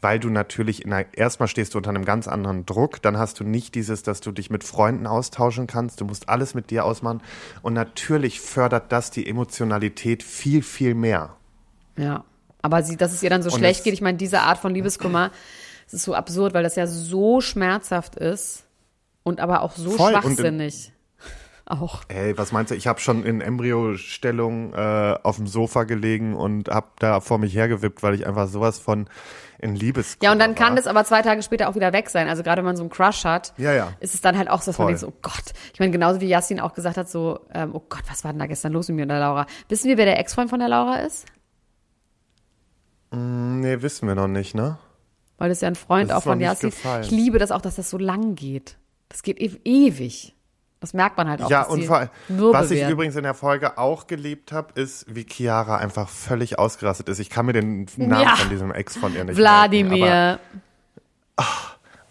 Weil du natürlich, in einer, erstmal stehst du unter einem ganz anderen Druck, dann hast du nicht dieses, dass du dich mit Freunden austauschen kannst, du musst alles mit dir ausmachen und natürlich fördert das die Emotionalität viel, viel mehr. Ja. Aber sie, dass es ihr dann so Und schlecht geht, ich meine, diese Art von Liebeskummer, es ist so absurd, weil das ja so schmerzhaft ist und aber auch so Voll. Schwachsinnig. auch. Ey, was meinst du? Ich habe schon in Embryostellung äh, auf dem Sofa gelegen und habe da vor mich hergewippt, weil ich einfach sowas von in Liebes. Ja, und dann kann das aber zwei Tage später auch wieder weg sein. Also gerade wenn man so einen Crush hat, Ja, ja. ist es dann halt auch so, dass man Voll. denkt, so, oh Gott. Ich meine, genauso wie Yassin auch gesagt hat, so, ähm, oh Gott, was war denn da gestern los mit mir und der Laura? Wissen wir, wer der Ex-Freund von der Laura ist? Nee, wissen wir noch nicht, ne? Weil das ist ja ein Freund Das auch ist von Yassin. Ich liebe das auch, dass das so lang geht. Das geht e ewig. Das merkt man halt auch. Ja, und vor allem, was ich werden. übrigens in der Folge auch geliebt habe, ist, wie Chiara einfach völlig ausgerastet ist. Ich kann mir den Namen Ja. von diesem Ex von ihr nicht merken, aber Wladimir.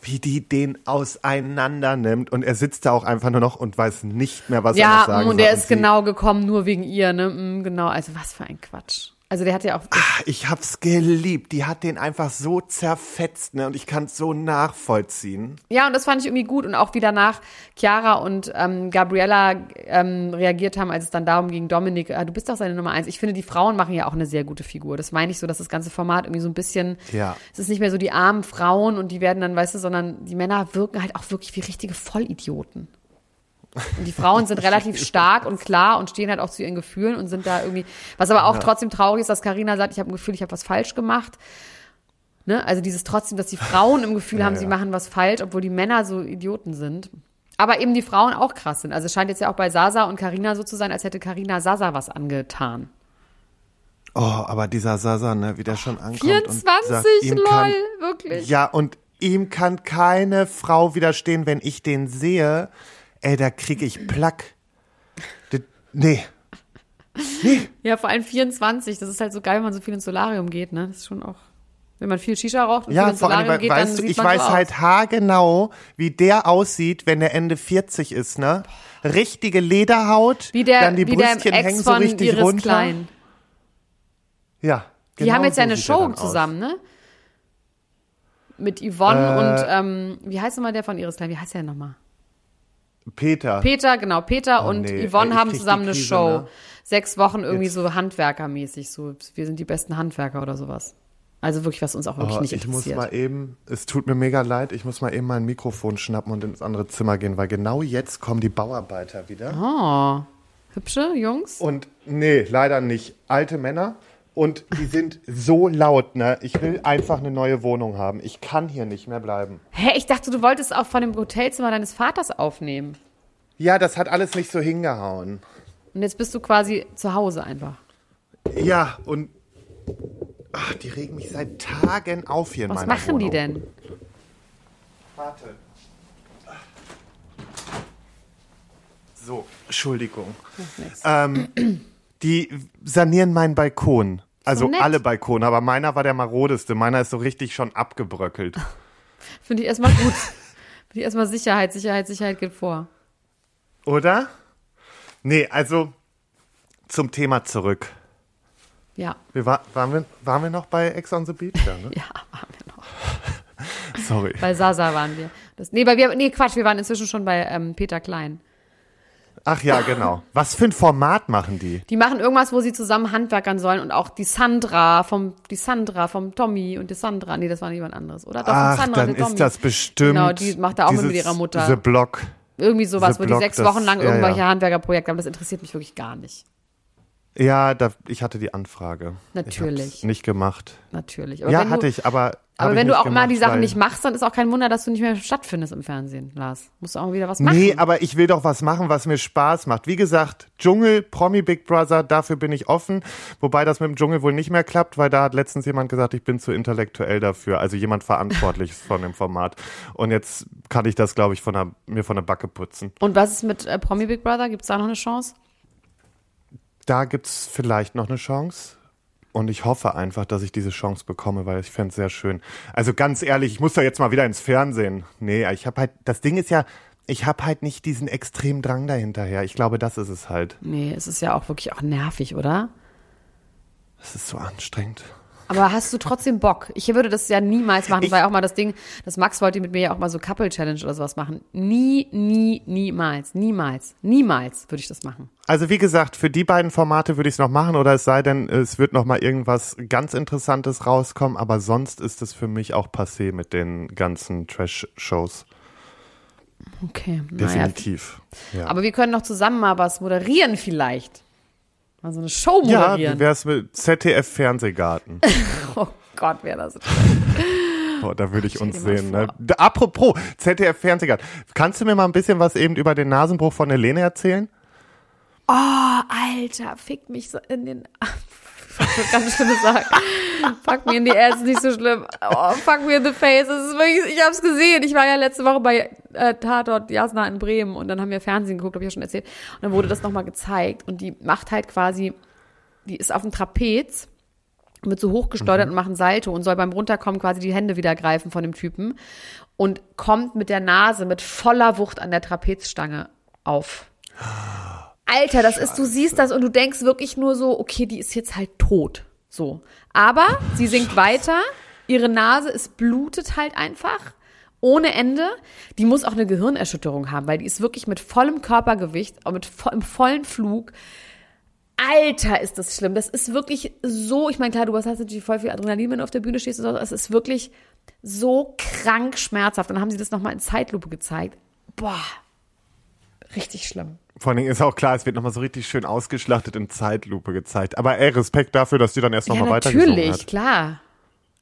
wie die den auseinander nimmt und er sitzt da auch einfach nur noch und weiß nicht mehr, was er noch Ja, sagen und soll. der ist sie- genau gekommen, nur wegen ihr, ne? Mm, Genau, also was für ein Quatsch. Also der hat ja auch. Ich hab's geliebt. Die hat den einfach so zerfetzt, ne? Und ich kann's so nachvollziehen. Ja, und das fand ich irgendwie gut. Und auch wie danach Chiara und ähm, Gabriella ähm, reagiert haben, als es dann darum ging, Dominik, äh, du bist doch seine Nummer eins. Ich finde, die Frauen machen ja auch eine sehr gute Figur. Das meine ich so, dass das ganze Format irgendwie so ein bisschen, Ja. es ist nicht mehr so die armen Frauen und die werden dann, weißt du, sondern die Männer wirken halt auch wirklich wie richtige Vollidioten. Und die Frauen sind relativ stark und klar und stehen halt auch zu ihren Gefühlen und sind da irgendwie, was aber auch trotzdem traurig ist, dass Karina sagt, ich habe ein Gefühl, ich habe was falsch gemacht. Ne? Also dieses trotzdem, dass die Frauen im Gefühl haben, ja. sie machen was falsch, obwohl die Männer so Idioten sind. Aber eben die Frauen auch krass sind. Also es scheint jetzt ja auch bei Sasa und Karina so zu sein, als hätte Karina Sasa was angetan. Oh, aber dieser Sasa, ne, wie der schon ankommt. 24, und sagt, lol, kann, wirklich. Ja, und ihm kann keine Frau widerstehen, wenn ich den sehe. Ey, da krieg ich Plack. D- Nee. Nee. Ja, vor allem 24. Das ist halt so geil, wenn man so viel ins Solarium geht, ne? Das ist schon auch, wenn man viel Shisha raucht und viel Ja, ins vor allem, Solarium geht, dann weißt du, sieht ich man weiß so halt aus. haargenau, wie der aussieht, wenn der Ende 40 ist, ne? Richtige Lederhaut, Wie der, dann die wie der Brüstchen Ex hängen so von richtig Iris runter. Klein. Ja. Die genau haben jetzt ja so eine sieht er Show dann aus. zusammen, ne? Mit Yvonne Äh, und, ähm, wie heißt nochmal der von Iris Klein? Wie heißt der nochmal? Peter. Peter, genau, Peter Oh, und nee, Yvonne ey, ich haben zusammen eine Krise, Show. ne? Sechs Wochen irgendwie Jetzt. so handwerkermäßig, so wir sind die besten Handwerker oder sowas. Also wirklich, was uns auch wirklich Oh, nicht ich muss interessiert. mal eben, es tut mir mega leid, ich muss mal eben mein Mikrofon schnappen und ins andere Zimmer gehen, weil genau jetzt kommen die Bauarbeiter wieder. oh, hübsche Jungs? Und nee, leider nicht. Alte Männer. Und die sind so laut, ne? Ich will einfach eine neue Wohnung haben. Ich kann hier nicht mehr bleiben. Hä, ich dachte, du wolltest auch von dem Hotelzimmer deines Vaters aufnehmen. Ja, das hat alles nicht so hingehauen. Und jetzt bist du quasi zu Hause einfach. Ja, und ach, die regen mich seit Tagen auf hier in Was meiner machen Wohnung. die denn? Warte. So, Entschuldigung. Ähm, die sanieren meinen Balkon. Also nett. alle Balkone, aber meiner war der marodeste. Meiner ist so richtig schon abgebröckelt. Finde ich erstmal gut. Finde ich erstmal Sicherheit, Sicherheit, Sicherheit geht vor. Oder? Nee, also zum Thema zurück. Ja, Wir war, waren, wir, waren wir noch bei Ex on the Beach? Ja, ne? ja, waren wir noch. Sorry. Bei Sasa waren wir. Das, nee, bei wir, nee, Quatsch, wir waren inzwischen schon bei ähm, Peter Klein. Ach ja, genau. Was für ein Format machen die? Die machen irgendwas, wo sie zusammen handwerkern sollen und auch die Sandra vom, die Sandra vom Tommy und die Sandra, nee, das war jemand anderes, oder? Doch, Ach, Sandra, dann die Tommy. ist das bestimmt. Genau, die macht da auch mit, mit dieses ihrer Mutter. The Block. Irgendwie sowas, The wo die Block, sechs das- Wochen lang ja, irgendwelche ja. Handwerkerprojekte haben. Das interessiert mich wirklich gar nicht. Ja, da, ich hatte die Anfrage. Natürlich. Nicht gemacht. Natürlich. Aber ja, hatte du, ich, aber. Aber wenn du auch immer die gemacht, Sachen nicht machst, dann ist auch kein Wunder, dass du nicht mehr stattfindest im Fernsehen, Lars. Musst du auch wieder was machen. Nee, aber ich will doch was machen, was mir Spaß macht. Wie gesagt, Dschungel, Promi Big Brother, dafür bin ich offen. Wobei das mit dem Dschungel wohl nicht mehr klappt, weil da hat letztens jemand gesagt, ich bin zu intellektuell dafür. Also jemand verantwortlich von dem Format. Und jetzt kann ich das, glaube ich, von der, mir von der Backe putzen. Und was ist mit äh, Promi Big Brother? Gibt es da noch eine Chance? Da gibt's vielleicht noch eine Chance. Und ich hoffe einfach, dass ich diese Chance bekomme, weil ich fände es sehr schön. Also ganz ehrlich, ich muss da jetzt mal wieder ins Fernsehen. Nee, ich habe halt, das Ding ist ja, ich habe halt nicht diesen extremen Drang dahinterher. Ich glaube, das ist es halt. Nee, es ist ja auch wirklich auch nervig, oder? Es ist so anstrengend. Aber hast du trotzdem Bock? Ich würde das ja niemals machen. Das Ich- war ja auch mal das Ding, dass Max wollte mit mir ja auch mal so Couple Challenge oder sowas machen. Nie, nie, niemals, niemals, niemals würde ich das machen. Also wie gesagt, für die beiden Formate würde ich es noch machen oder es sei denn, es wird noch mal irgendwas ganz Interessantes rauskommen, aber sonst ist es für mich auch passé mit den ganzen Trash-Shows. Okay, naja. Definitiv. Ja, Aber wir können noch zusammen mal was moderieren vielleicht. Mal so eine Show ja moderieren. wie wär's mit ZDF Fernsehgarten? oh Gott, wäre das. Boah, da würde ich uns sehen. Ne? Apropos ZDF Fernsehgarten. Kannst du mir mal ein bisschen was eben über den Nasenbruch von Helene erzählen? Oh, Alter, fick mich so in den. Ganz schlimmes sagen. Fuck mir in die Ass, ist nicht so schlimm. Oh, fuck me in the face. Das ist wirklich, ich hab's gesehen. Ich war ja letzte Woche bei äh, Tatort Jasna in Bremen und dann haben wir Fernsehen geguckt, habe ich ja schon erzählt. Und dann wurde das nochmal gezeigt und die macht halt quasi, die ist auf dem Trapez, wird so hochgesteuert und macht ein Salto und soll beim Runterkommen quasi die Hände wieder greifen von dem Typen und kommt mit der Nase mit voller Wucht an der Trapezstange auf. Alter, das ist, du siehst das und du denkst wirklich nur so, okay, die ist jetzt halt tot. So. Aber sie singt weiter, ihre Nase, es blutet halt einfach. Ohne Ende. Die muss auch eine Gehirnerschütterung haben, weil die ist wirklich mit vollem Körpergewicht, mit im vollen Flug. Alter, ist das schlimm. Das ist wirklich so, ich meine, klar, du hast natürlich voll viel Adrenalin, wenn du auf der Bühne stehst. und so. Es ist wirklich so krank schmerzhaft. Und dann haben sie das nochmal in Zeitlupe gezeigt. Boah, richtig schlimm. Vor allen Dingen ist auch klar, es wird nochmal so richtig schön ausgeschlachtet in Zeitlupe gezeigt. Aber ey, Respekt dafür, dass die dann erst Ja, nochmal weitergesungen natürlich, hat. klar.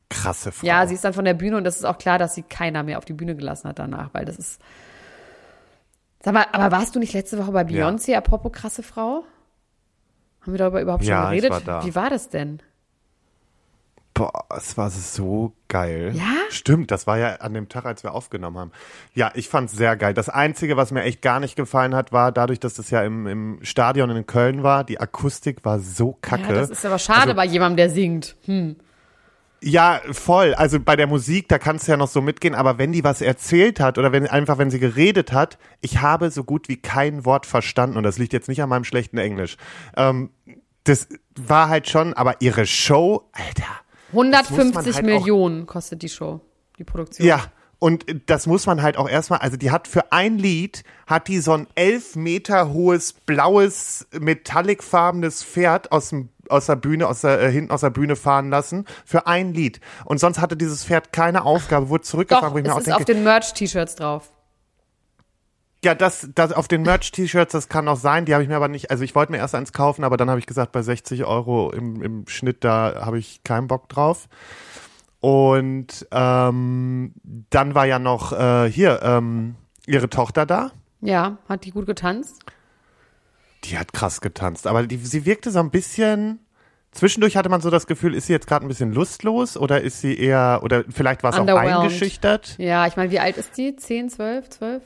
Krasse Frau. Ja, sie ist dann von der Bühne und das ist auch klar, dass sie keiner mehr auf die Bühne gelassen hat danach, weil das ist. Sag mal, aber warst du nicht letzte Woche bei Beyoncé, apropos krasse Frau? Haben wir darüber überhaupt schon Ja, ich geredet? war da. Wie war das denn? Boah, es war so geil. Ja? Stimmt, das war ja an dem Tag, als wir aufgenommen haben. Ja, ich fand's sehr geil. Das Einzige, was mir echt gar nicht gefallen hat, war dadurch, dass das ja im, im Stadion in Köln war, die Akustik war so kacke. Ja, das ist aber schade Also- bei jemandem, der singt. Hm. Ja, voll. Also bei der Musik, da kannst du ja noch so mitgehen, aber wenn die was erzählt hat oder wenn einfach, wenn sie geredet hat, ich habe so gut wie kein Wort verstanden und das liegt jetzt nicht an meinem schlechten Englisch. Ähm, das war halt schon, aber ihre Show, Alter. Muss man 150 halt Millionen kostet die Show, die Produktion. Ja, und das muss man halt auch erstmal, also die hat für ein Lied, hat die so ein elf Meter hohes, blaues, metallicfarbenes Pferd aus dem aus der Bühne, aus der, äh, hinten aus der Bühne fahren lassen, für ein Lied. Und sonst hatte dieses Pferd keine Aufgabe, wurde zurückgefahren, Doch, wo ich mir auch es ist auf denke, den Merch-T-Shirts drauf. Ja, das, das auf den Merch-T-Shirts, das kann auch sein, die habe ich mir aber nicht, also ich wollte mir erst eins kaufen, aber dann habe ich gesagt, bei 60 Euro im, im Schnitt, da habe ich keinen Bock drauf. Und ähm, dann war ja noch äh, hier ähm, ihre Tochter da. Ja, hat die gut getanzt? Die hat krass getanzt, aber die, sie wirkte so ein bisschen. Zwischendurch hatte man so das Gefühl, ist sie jetzt gerade ein bisschen lustlos oder ist sie eher, oder vielleicht war es auch eingeschüchtert? Ja, ich meine, wie alt ist die? 10, 12, 12?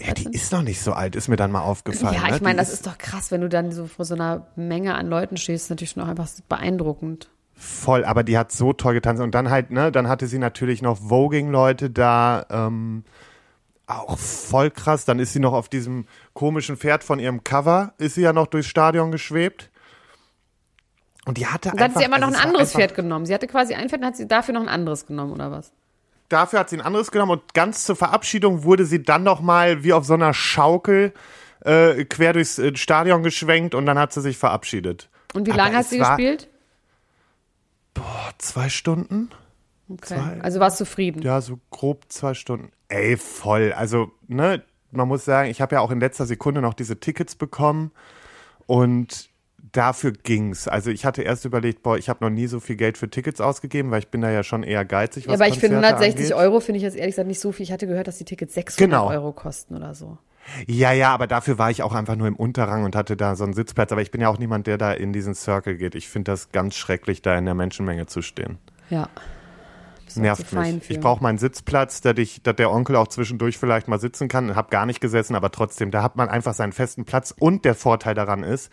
Ja, die ist noch nicht so alt, ist mir dann mal aufgefallen. Ja, ne? ich meine, das ist doch krass, wenn du dann so vor so einer Menge an Leuten stehst, ist natürlich schon auch einfach beeindruckend. Voll, aber die hat so toll getanzt. Und dann halt, ne, dann hatte sie natürlich noch Voging-Leute da, ähm, auch voll krass. Dann ist sie noch auf diesem komischen Pferd von ihrem Cover, ist sie ja noch durchs Stadion geschwebt. Und die hatte Und dann hat einfach, sie immer noch also ein anderes Pferd genommen. Sie hatte quasi ein Pferd und hat sie dafür noch ein anderes genommen, oder was? Dafür hat sie ein anderes genommen und ganz zur Verabschiedung wurde sie dann noch mal wie auf so einer Schaukel äh, quer durchs äh, Stadion geschwenkt und dann hat sie sich verabschiedet. Und wie Aber lange hat sie gespielt? Boah, zwei Stunden? Okay. zwei- Also warst du zufrieden? Ja, so grob zwei Stunden. Ey, voll. Also, ne, man muss sagen, ich habe ja auch in letzter Sekunde noch diese Tickets bekommen und dafür ging's. Also ich hatte erst überlegt, boah, ich habe noch nie so viel Geld für Tickets ausgegeben, weil ich bin da ja schon eher geizig, was Ja, aber ich finde Konzerte 160 angeht. Euro finde ich jetzt ehrlich gesagt nicht so viel. Ich hatte gehört, dass die Tickets 600 Genau. Euro kosten oder so. Ja, ja, aber dafür war ich auch einfach nur im Unterrang und hatte da so einen Sitzplatz. Aber ich bin ja auch niemand, der da in diesen Circle geht. Ich finde das ganz schrecklich, da in der Menschenmenge zu stehen. Ja. Nervt mich. für. Ich brauche meinen Sitzplatz, dass, ich, dass der Onkel auch zwischendurch vielleicht mal sitzen kann. Hab gar nicht gesessen, aber trotzdem, da hat man einfach seinen festen Platz. Und der Vorteil daran ist,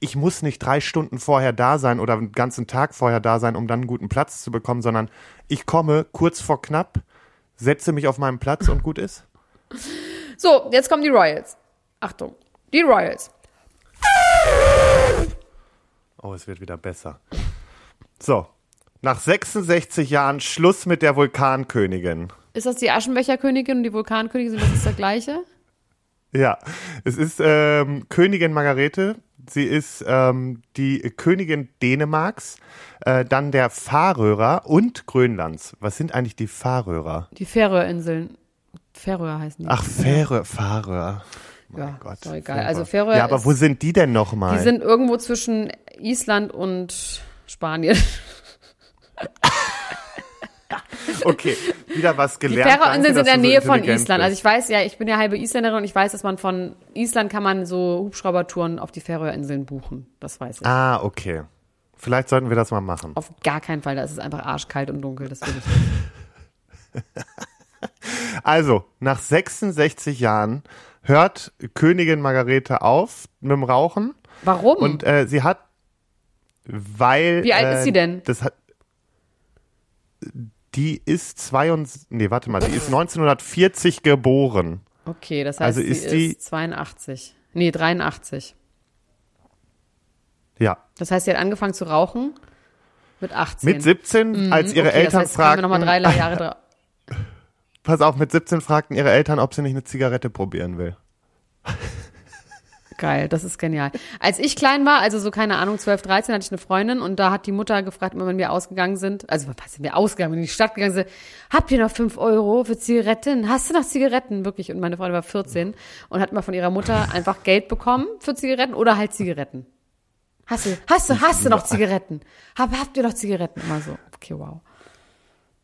ich muss nicht drei Stunden vorher da sein oder einen ganzen Tag vorher da sein, um dann einen guten Platz zu bekommen, sondern ich komme kurz vor knapp, setze mich auf meinen Platz und gut ist. So, jetzt kommen die Royals. Achtung. Die Royals. Oh, es wird wieder besser. So, nach 66 Jahren Schluss mit der Vulkankönigin. Ist das die Aschenbecherkönigin und die Vulkankönigin? Sind das das gleiche? Ja, es ist ähm, Königin Margarete. Sie ist ähm, die Königin Dänemarks, äh, dann der Färöer und Grönlands. Was sind eigentlich die Färöer? Die Färöerinseln. Färöer heißen die. Ach, Fähre, Fahrer. ja, Mein Gott. ist doch egal. Also Färöer Ja, aber ist, wo sind die denn nochmal? die sind irgendwo zwischen Island und Spanien. Okay, wieder was Die gelernt. Färöerinseln Danke, sind in der du so Nähe von Island. Also ich weiß ja, ich bin ja halbe Isländerin und ich weiß, dass man von Island kann man so Hubschraubertouren auf die Färöerinseln buchen. Das weiß ich. Ah, okay. Vielleicht sollten wir das mal machen. Auf gar keinen Fall, da ist es einfach arschkalt und dunkel. Das will ich nicht. Also, nach 66 Jahren hört Königin Margarete auf mit dem Rauchen Warum? und äh, sie hat, weil. Wie alt äh, ist sie denn? Das hat, die ist 22, nee, warte mal, die ist 1940 geboren. okay, das heißt, also sie ist ist, die- 82. Nee, 83. Ja. Das heißt, sie hat angefangen zu rauchen mit 18. Mit 17, als ihre Mhm, okay, Eltern das heißt, fragten, noch mal drei Jahre pass auf, mit 17 fragten ihre Eltern, ob sie nicht eine Zigarette probieren will. Geil, das ist genial. Als ich klein war, also so keine Ahnung, 12, 13, hatte ich eine Freundin und da hat die Mutter gefragt, wenn wir ausgegangen sind, also was sind wir ausgegangen, wenn wir in die Stadt gegangen sind, habt ihr noch 5 Euro für Zigaretten? Hast du noch Zigaretten? Wirklich. Und meine Freundin war 14 und hat mal von ihrer Mutter einfach Geld bekommen für Zigaretten oder halt Zigaretten. Hast du, hast du, hast du noch Zigaretten? Hab, habt ihr noch Zigaretten? Immer so. Okay, wow.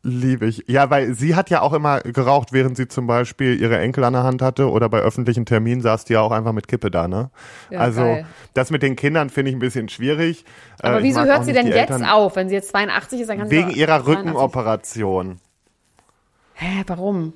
Liebe ich. Ja, weil sie hat ja auch immer geraucht, während sie zum Beispiel ihre Enkel an der Hand hatte oder bei öffentlichen Terminen saß die ja auch einfach mit Kippe da, ne? Ja, also geil. das mit den Kindern finde ich ein bisschen schwierig. Äh, Aber ich wieso hört sie denn jetzt Eltern- auf? Wenn sie jetzt 82 ist, dann kann sie Wegen ihrer 82 Rückenoperation. Hä, warum?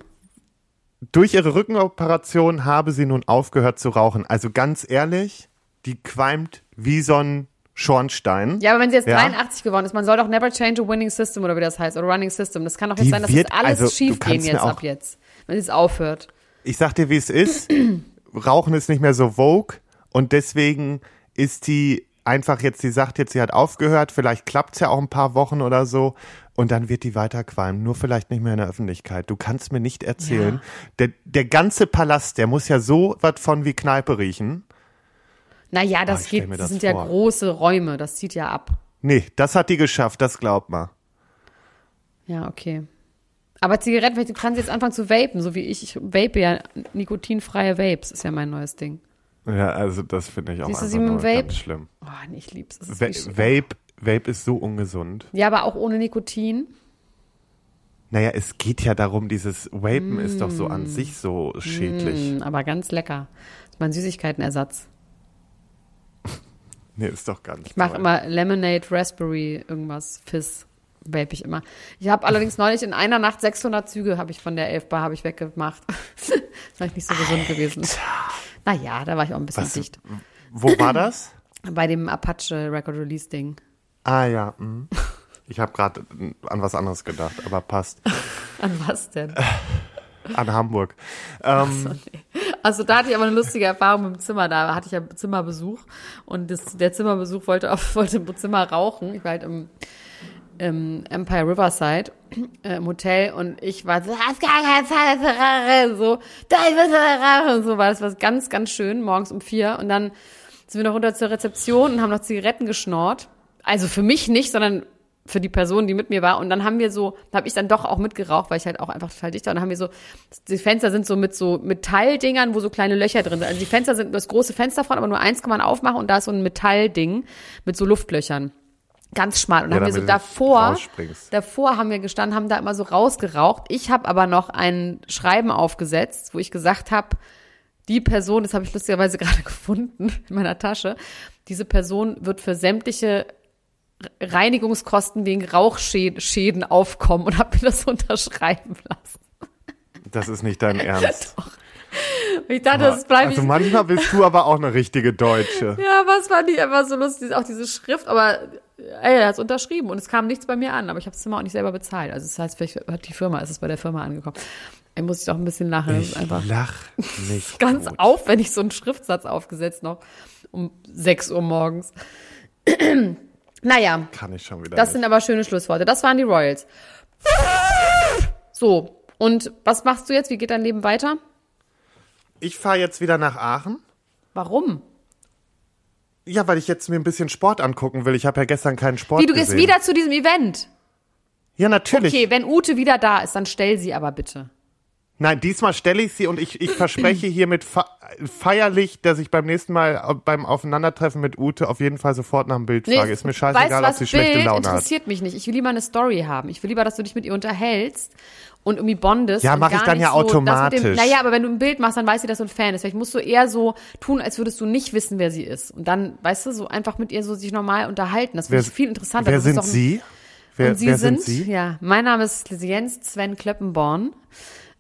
Durch ihre Rückenoperation habe sie nun aufgehört zu rauchen. Also ganz ehrlich, die qualmt wie so ein Schornstein. Ja, aber wenn sie jetzt Ja. 83 geworden ist, man soll doch never change a winning system oder wie das heißt, oder running system. Das kann doch jetzt Die sein, dass wird- das alles also, schief gehen jetzt auch- ab jetzt, wenn es aufhört. Ich sag dir, wie es ist. Rauchen ist nicht mehr so vogue und deswegen ist die einfach jetzt, sie sagt jetzt, sie hat aufgehört, vielleicht klappt's ja auch ein paar Wochen oder so und dann wird die weiter qualmen, nur vielleicht nicht mehr in der Öffentlichkeit. Du kannst mir nicht erzählen, der, der ganze Palast, der muss ja so was von wie Kneipe riechen. Naja, das stell geht, das sind ja vor. große Räume, das zieht ja ab. Nee, das hat die geschafft, das glaubt mal. Ja, okay. Aber Zigaretten, vielleicht kann sie jetzt anfangen zu vapen, so wie ich. Ich vape ja nikotinfreie Vapes, ist ja mein neues Ding. Ja, also das finde ich auch Siehst du einfach sie mit dem nur Vape? ganz schlimm. Oh, nee, ich lieb's. Das ist Va. Vape, Vape ist so ungesund. Ja, aber auch ohne Nikotin. Naja, es geht ja darum, dieses Vapen ist doch so an sich so schädlich. Mm, aber ganz lecker. Das ist mein Süßigkeitenersatz. Nee, ist doch ganz Ich mache immer Lemonade, Raspberry, irgendwas, Fizz, vape ich immer. Ich habe allerdings neulich in einer Nacht 600 Züge habe ich von der Elfbar habe ich weggemacht. das ist vielleicht nicht so gesund gewesen. Naja, da war ich auch ein bisschen Was? dicht. Wo war das? Bei dem Apache Record Release Ding. ah ja. mhm. Ich habe gerade an was anderes gedacht, aber passt. An was denn? An Hamburg. Ähm, Also da hatte ich aber eine lustige Erfahrung mit dem Zimmer. Da hatte ich ja Zimmerbesuch und das, der Zimmerbesuch wollte auf wollte im Zimmer rauchen. Ich war halt im, im Empire Riverside äh, im Hotel und ich war so, auf gar keinen Fall das rauchen. so, da will rauchen. So war das was ganz, ganz schön, morgens um vier. Und dann sind wir noch runter zur Rezeption und haben noch Zigaretten geschnort. Also für mich nicht, sondern für die Person, die mit mir war. Und dann haben wir so, da habe ich dann doch auch mitgeraucht, weil ich halt auch einfach total dicht war. Und dann haben wir so, die Fenster sind so mit so Metalldingern, wo so kleine Löcher drin sind. Also die Fenster sind das große Fenster vorne, aber nur eins kann man aufmachen und da ist so ein Metallding mit so Luftlöchern. Ganz schmal. Und dann Ja, haben wir so davor, davor haben wir gestanden, haben da immer so rausgeraucht. Ich habe aber noch ein Schreiben aufgesetzt, wo ich gesagt habe, die Person, das habe ich lustigerweise gerade gefunden in meiner Tasche, diese Person wird für sämtliche Reinigungskosten wegen Rauchschäden aufkommen und habe mir das unterschreiben lassen. das ist nicht dein Ernst. Und ich dachte, das bleibt also manchmal bist du aber auch eine richtige Deutsche. Ja, es fand ich einfach so lustig, auch diese Schrift, aber ey, er hat es unterschrieben und es kam nichts bei mir an, aber ich habe das Zimmer auch nicht selber bezahlt. Also das heißt, vielleicht hat die Firma, ist es bei der Firma angekommen. Ey, muss ich doch ein bisschen lachen. Das Ich ist einfach lach nicht. ganz gut. aufwendig, so einen Schriftsatz aufgesetzt noch um 6 Uhr morgens. naja, Kann ich schon wieder das nicht. sind aber schöne Schlussworte. Das waren die Royals. So, und was machst du jetzt? Wie geht dein Leben weiter? Ich fahre jetzt wieder nach Aachen. Warum? Ja, weil ich jetzt mir ein bisschen Sport angucken will. Ich habe ja gestern keinen Sport Wie, du gehst gesehen. wieder zu diesem Event? Ja, natürlich. Okay, wenn Ute wieder da ist, dann stell sie aber bitte. Nein, diesmal stelle ich sie und ich, ich verspreche hiermit fe feierlich, dass ich beim nächsten Mal beim Aufeinandertreffen mit Ute auf jeden Fall sofort nach dem Bild frage. Ist mir scheißegal, weißt, ob sie schlechte Bild Laune hat. interessiert mich nicht. Ich will lieber eine Story haben. Ich will lieber, dass du dich mit ihr unterhältst und irgendwie bondest. Ja, und mach ich dann ja so, mit Dem, automatisch. naja, aber wenn du ein Bild machst, dann weiß sie, dass du ein Fan bist. Vielleicht musst du eher so tun, als würdest du nicht wissen, wer sie ist. Und dann, weißt du, so einfach mit ihr so sich normal unterhalten. Das finde ich viel interessanter. Wer ist sind Sie? Wer, wer sind, sind Sie? ja, mein Name ist Jens Sven Klöppenborn.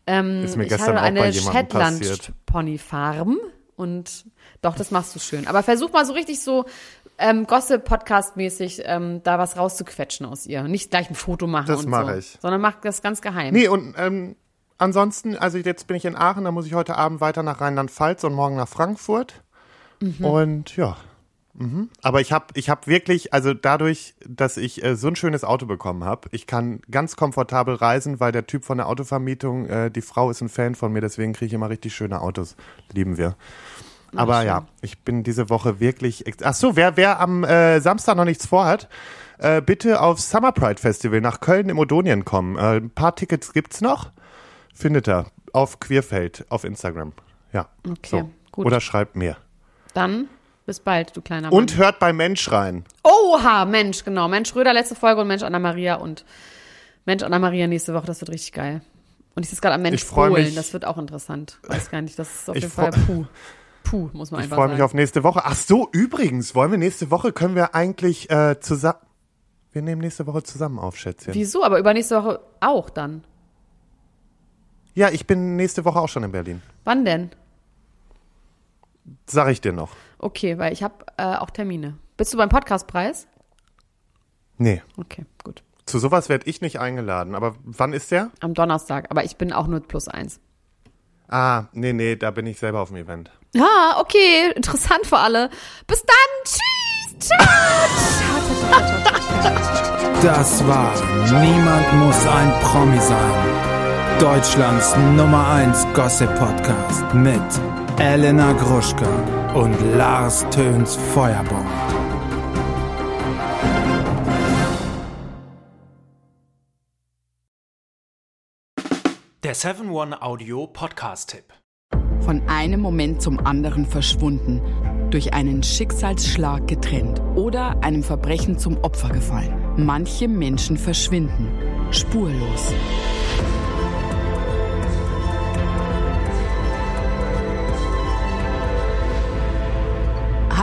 Ähm, Ist mir ich gestern habe auch bei eine jemandem passiert. Shetland Pony Farm und doch, das machst du schön. Aber versuch mal so richtig so ähm, Gossip-Podcast-mäßig ähm, da was rauszuquetschen aus ihr. Nicht gleich ein Foto machen Das und mache so, ich. sondern mach das ganz geheim. Nee, und ähm, ansonsten, also jetzt bin ich in Aachen, da muss ich heute Abend weiter nach Rheinland-Pfalz und morgen nach Frankfurt. Mhm. Und ja. Mhm. Aber ich habe ich hab wirklich, also dadurch, dass ich äh, so ein schönes Auto bekommen habe, ich kann ganz komfortabel reisen, weil der Typ von der Autovermietung, äh, die Frau ist ein Fan von mir, deswegen kriege ich immer richtig schöne Autos. Lieben wir. Aber schön. ja, ich bin diese Woche wirklich. Ach so, wer, wer am äh, Samstag noch nichts vorhat, äh, bitte aufs Summer Pride Festival nach Köln im Odonien kommen. Äh, ein paar Tickets gibt's noch. Findet er auf Queerfeld auf Instagram. Ja. Okay, so. gut. Oder schreibt mir. Dann bis bald, du kleiner Mann. Und hört bei Mensch rein. Oha, Mensch, genau. Mensch Röder letzte Folge und Mensch Anna-Maria und Mensch Anna-Maria nächste Woche. Das wird richtig geil. Und ich sitze gerade am Mensch Ich mich- Das wird auch interessant. Weiß gar nicht. Das ist auf Ich jeden Fall puh. Puh, muss man Ich einfach freue sagen. mich auf nächste Woche. Ach so, übrigens, wollen wir nächste Woche, können wir eigentlich äh, zusammen. Wir nehmen nächste Woche zusammen auf, Schätzchen. Wieso? Aber übernächste Woche auch dann. Ja, ich bin nächste Woche auch schon in Berlin. Wann denn? Sag ich dir noch. Okay, weil ich habe äh, auch Termine. Bist du beim Podcastpreis? Nee, Okay, gut. zu sowas werde ich nicht eingeladen. Aber wann ist der? Am Donnerstag. Aber ich bin auch nur plus eins. Ah, nee, nee, da bin ich selber auf dem Event. Ah, okay. Interessant für alle. Bis dann. Tschüss. Ciao. Das war Niemand muss ein Promi sein. Deutschlands Nummer 1 Gossip Podcast mit Elena Gruschka und Lars Töns Feuerborn. Der 7-One Audio Podcast-Tipp. Von einem Moment zum anderen verschwunden, durch einen Schicksalsschlag getrennt oder einem Verbrechen zum Opfer gefallen. Manche Menschen verschwinden spurlos.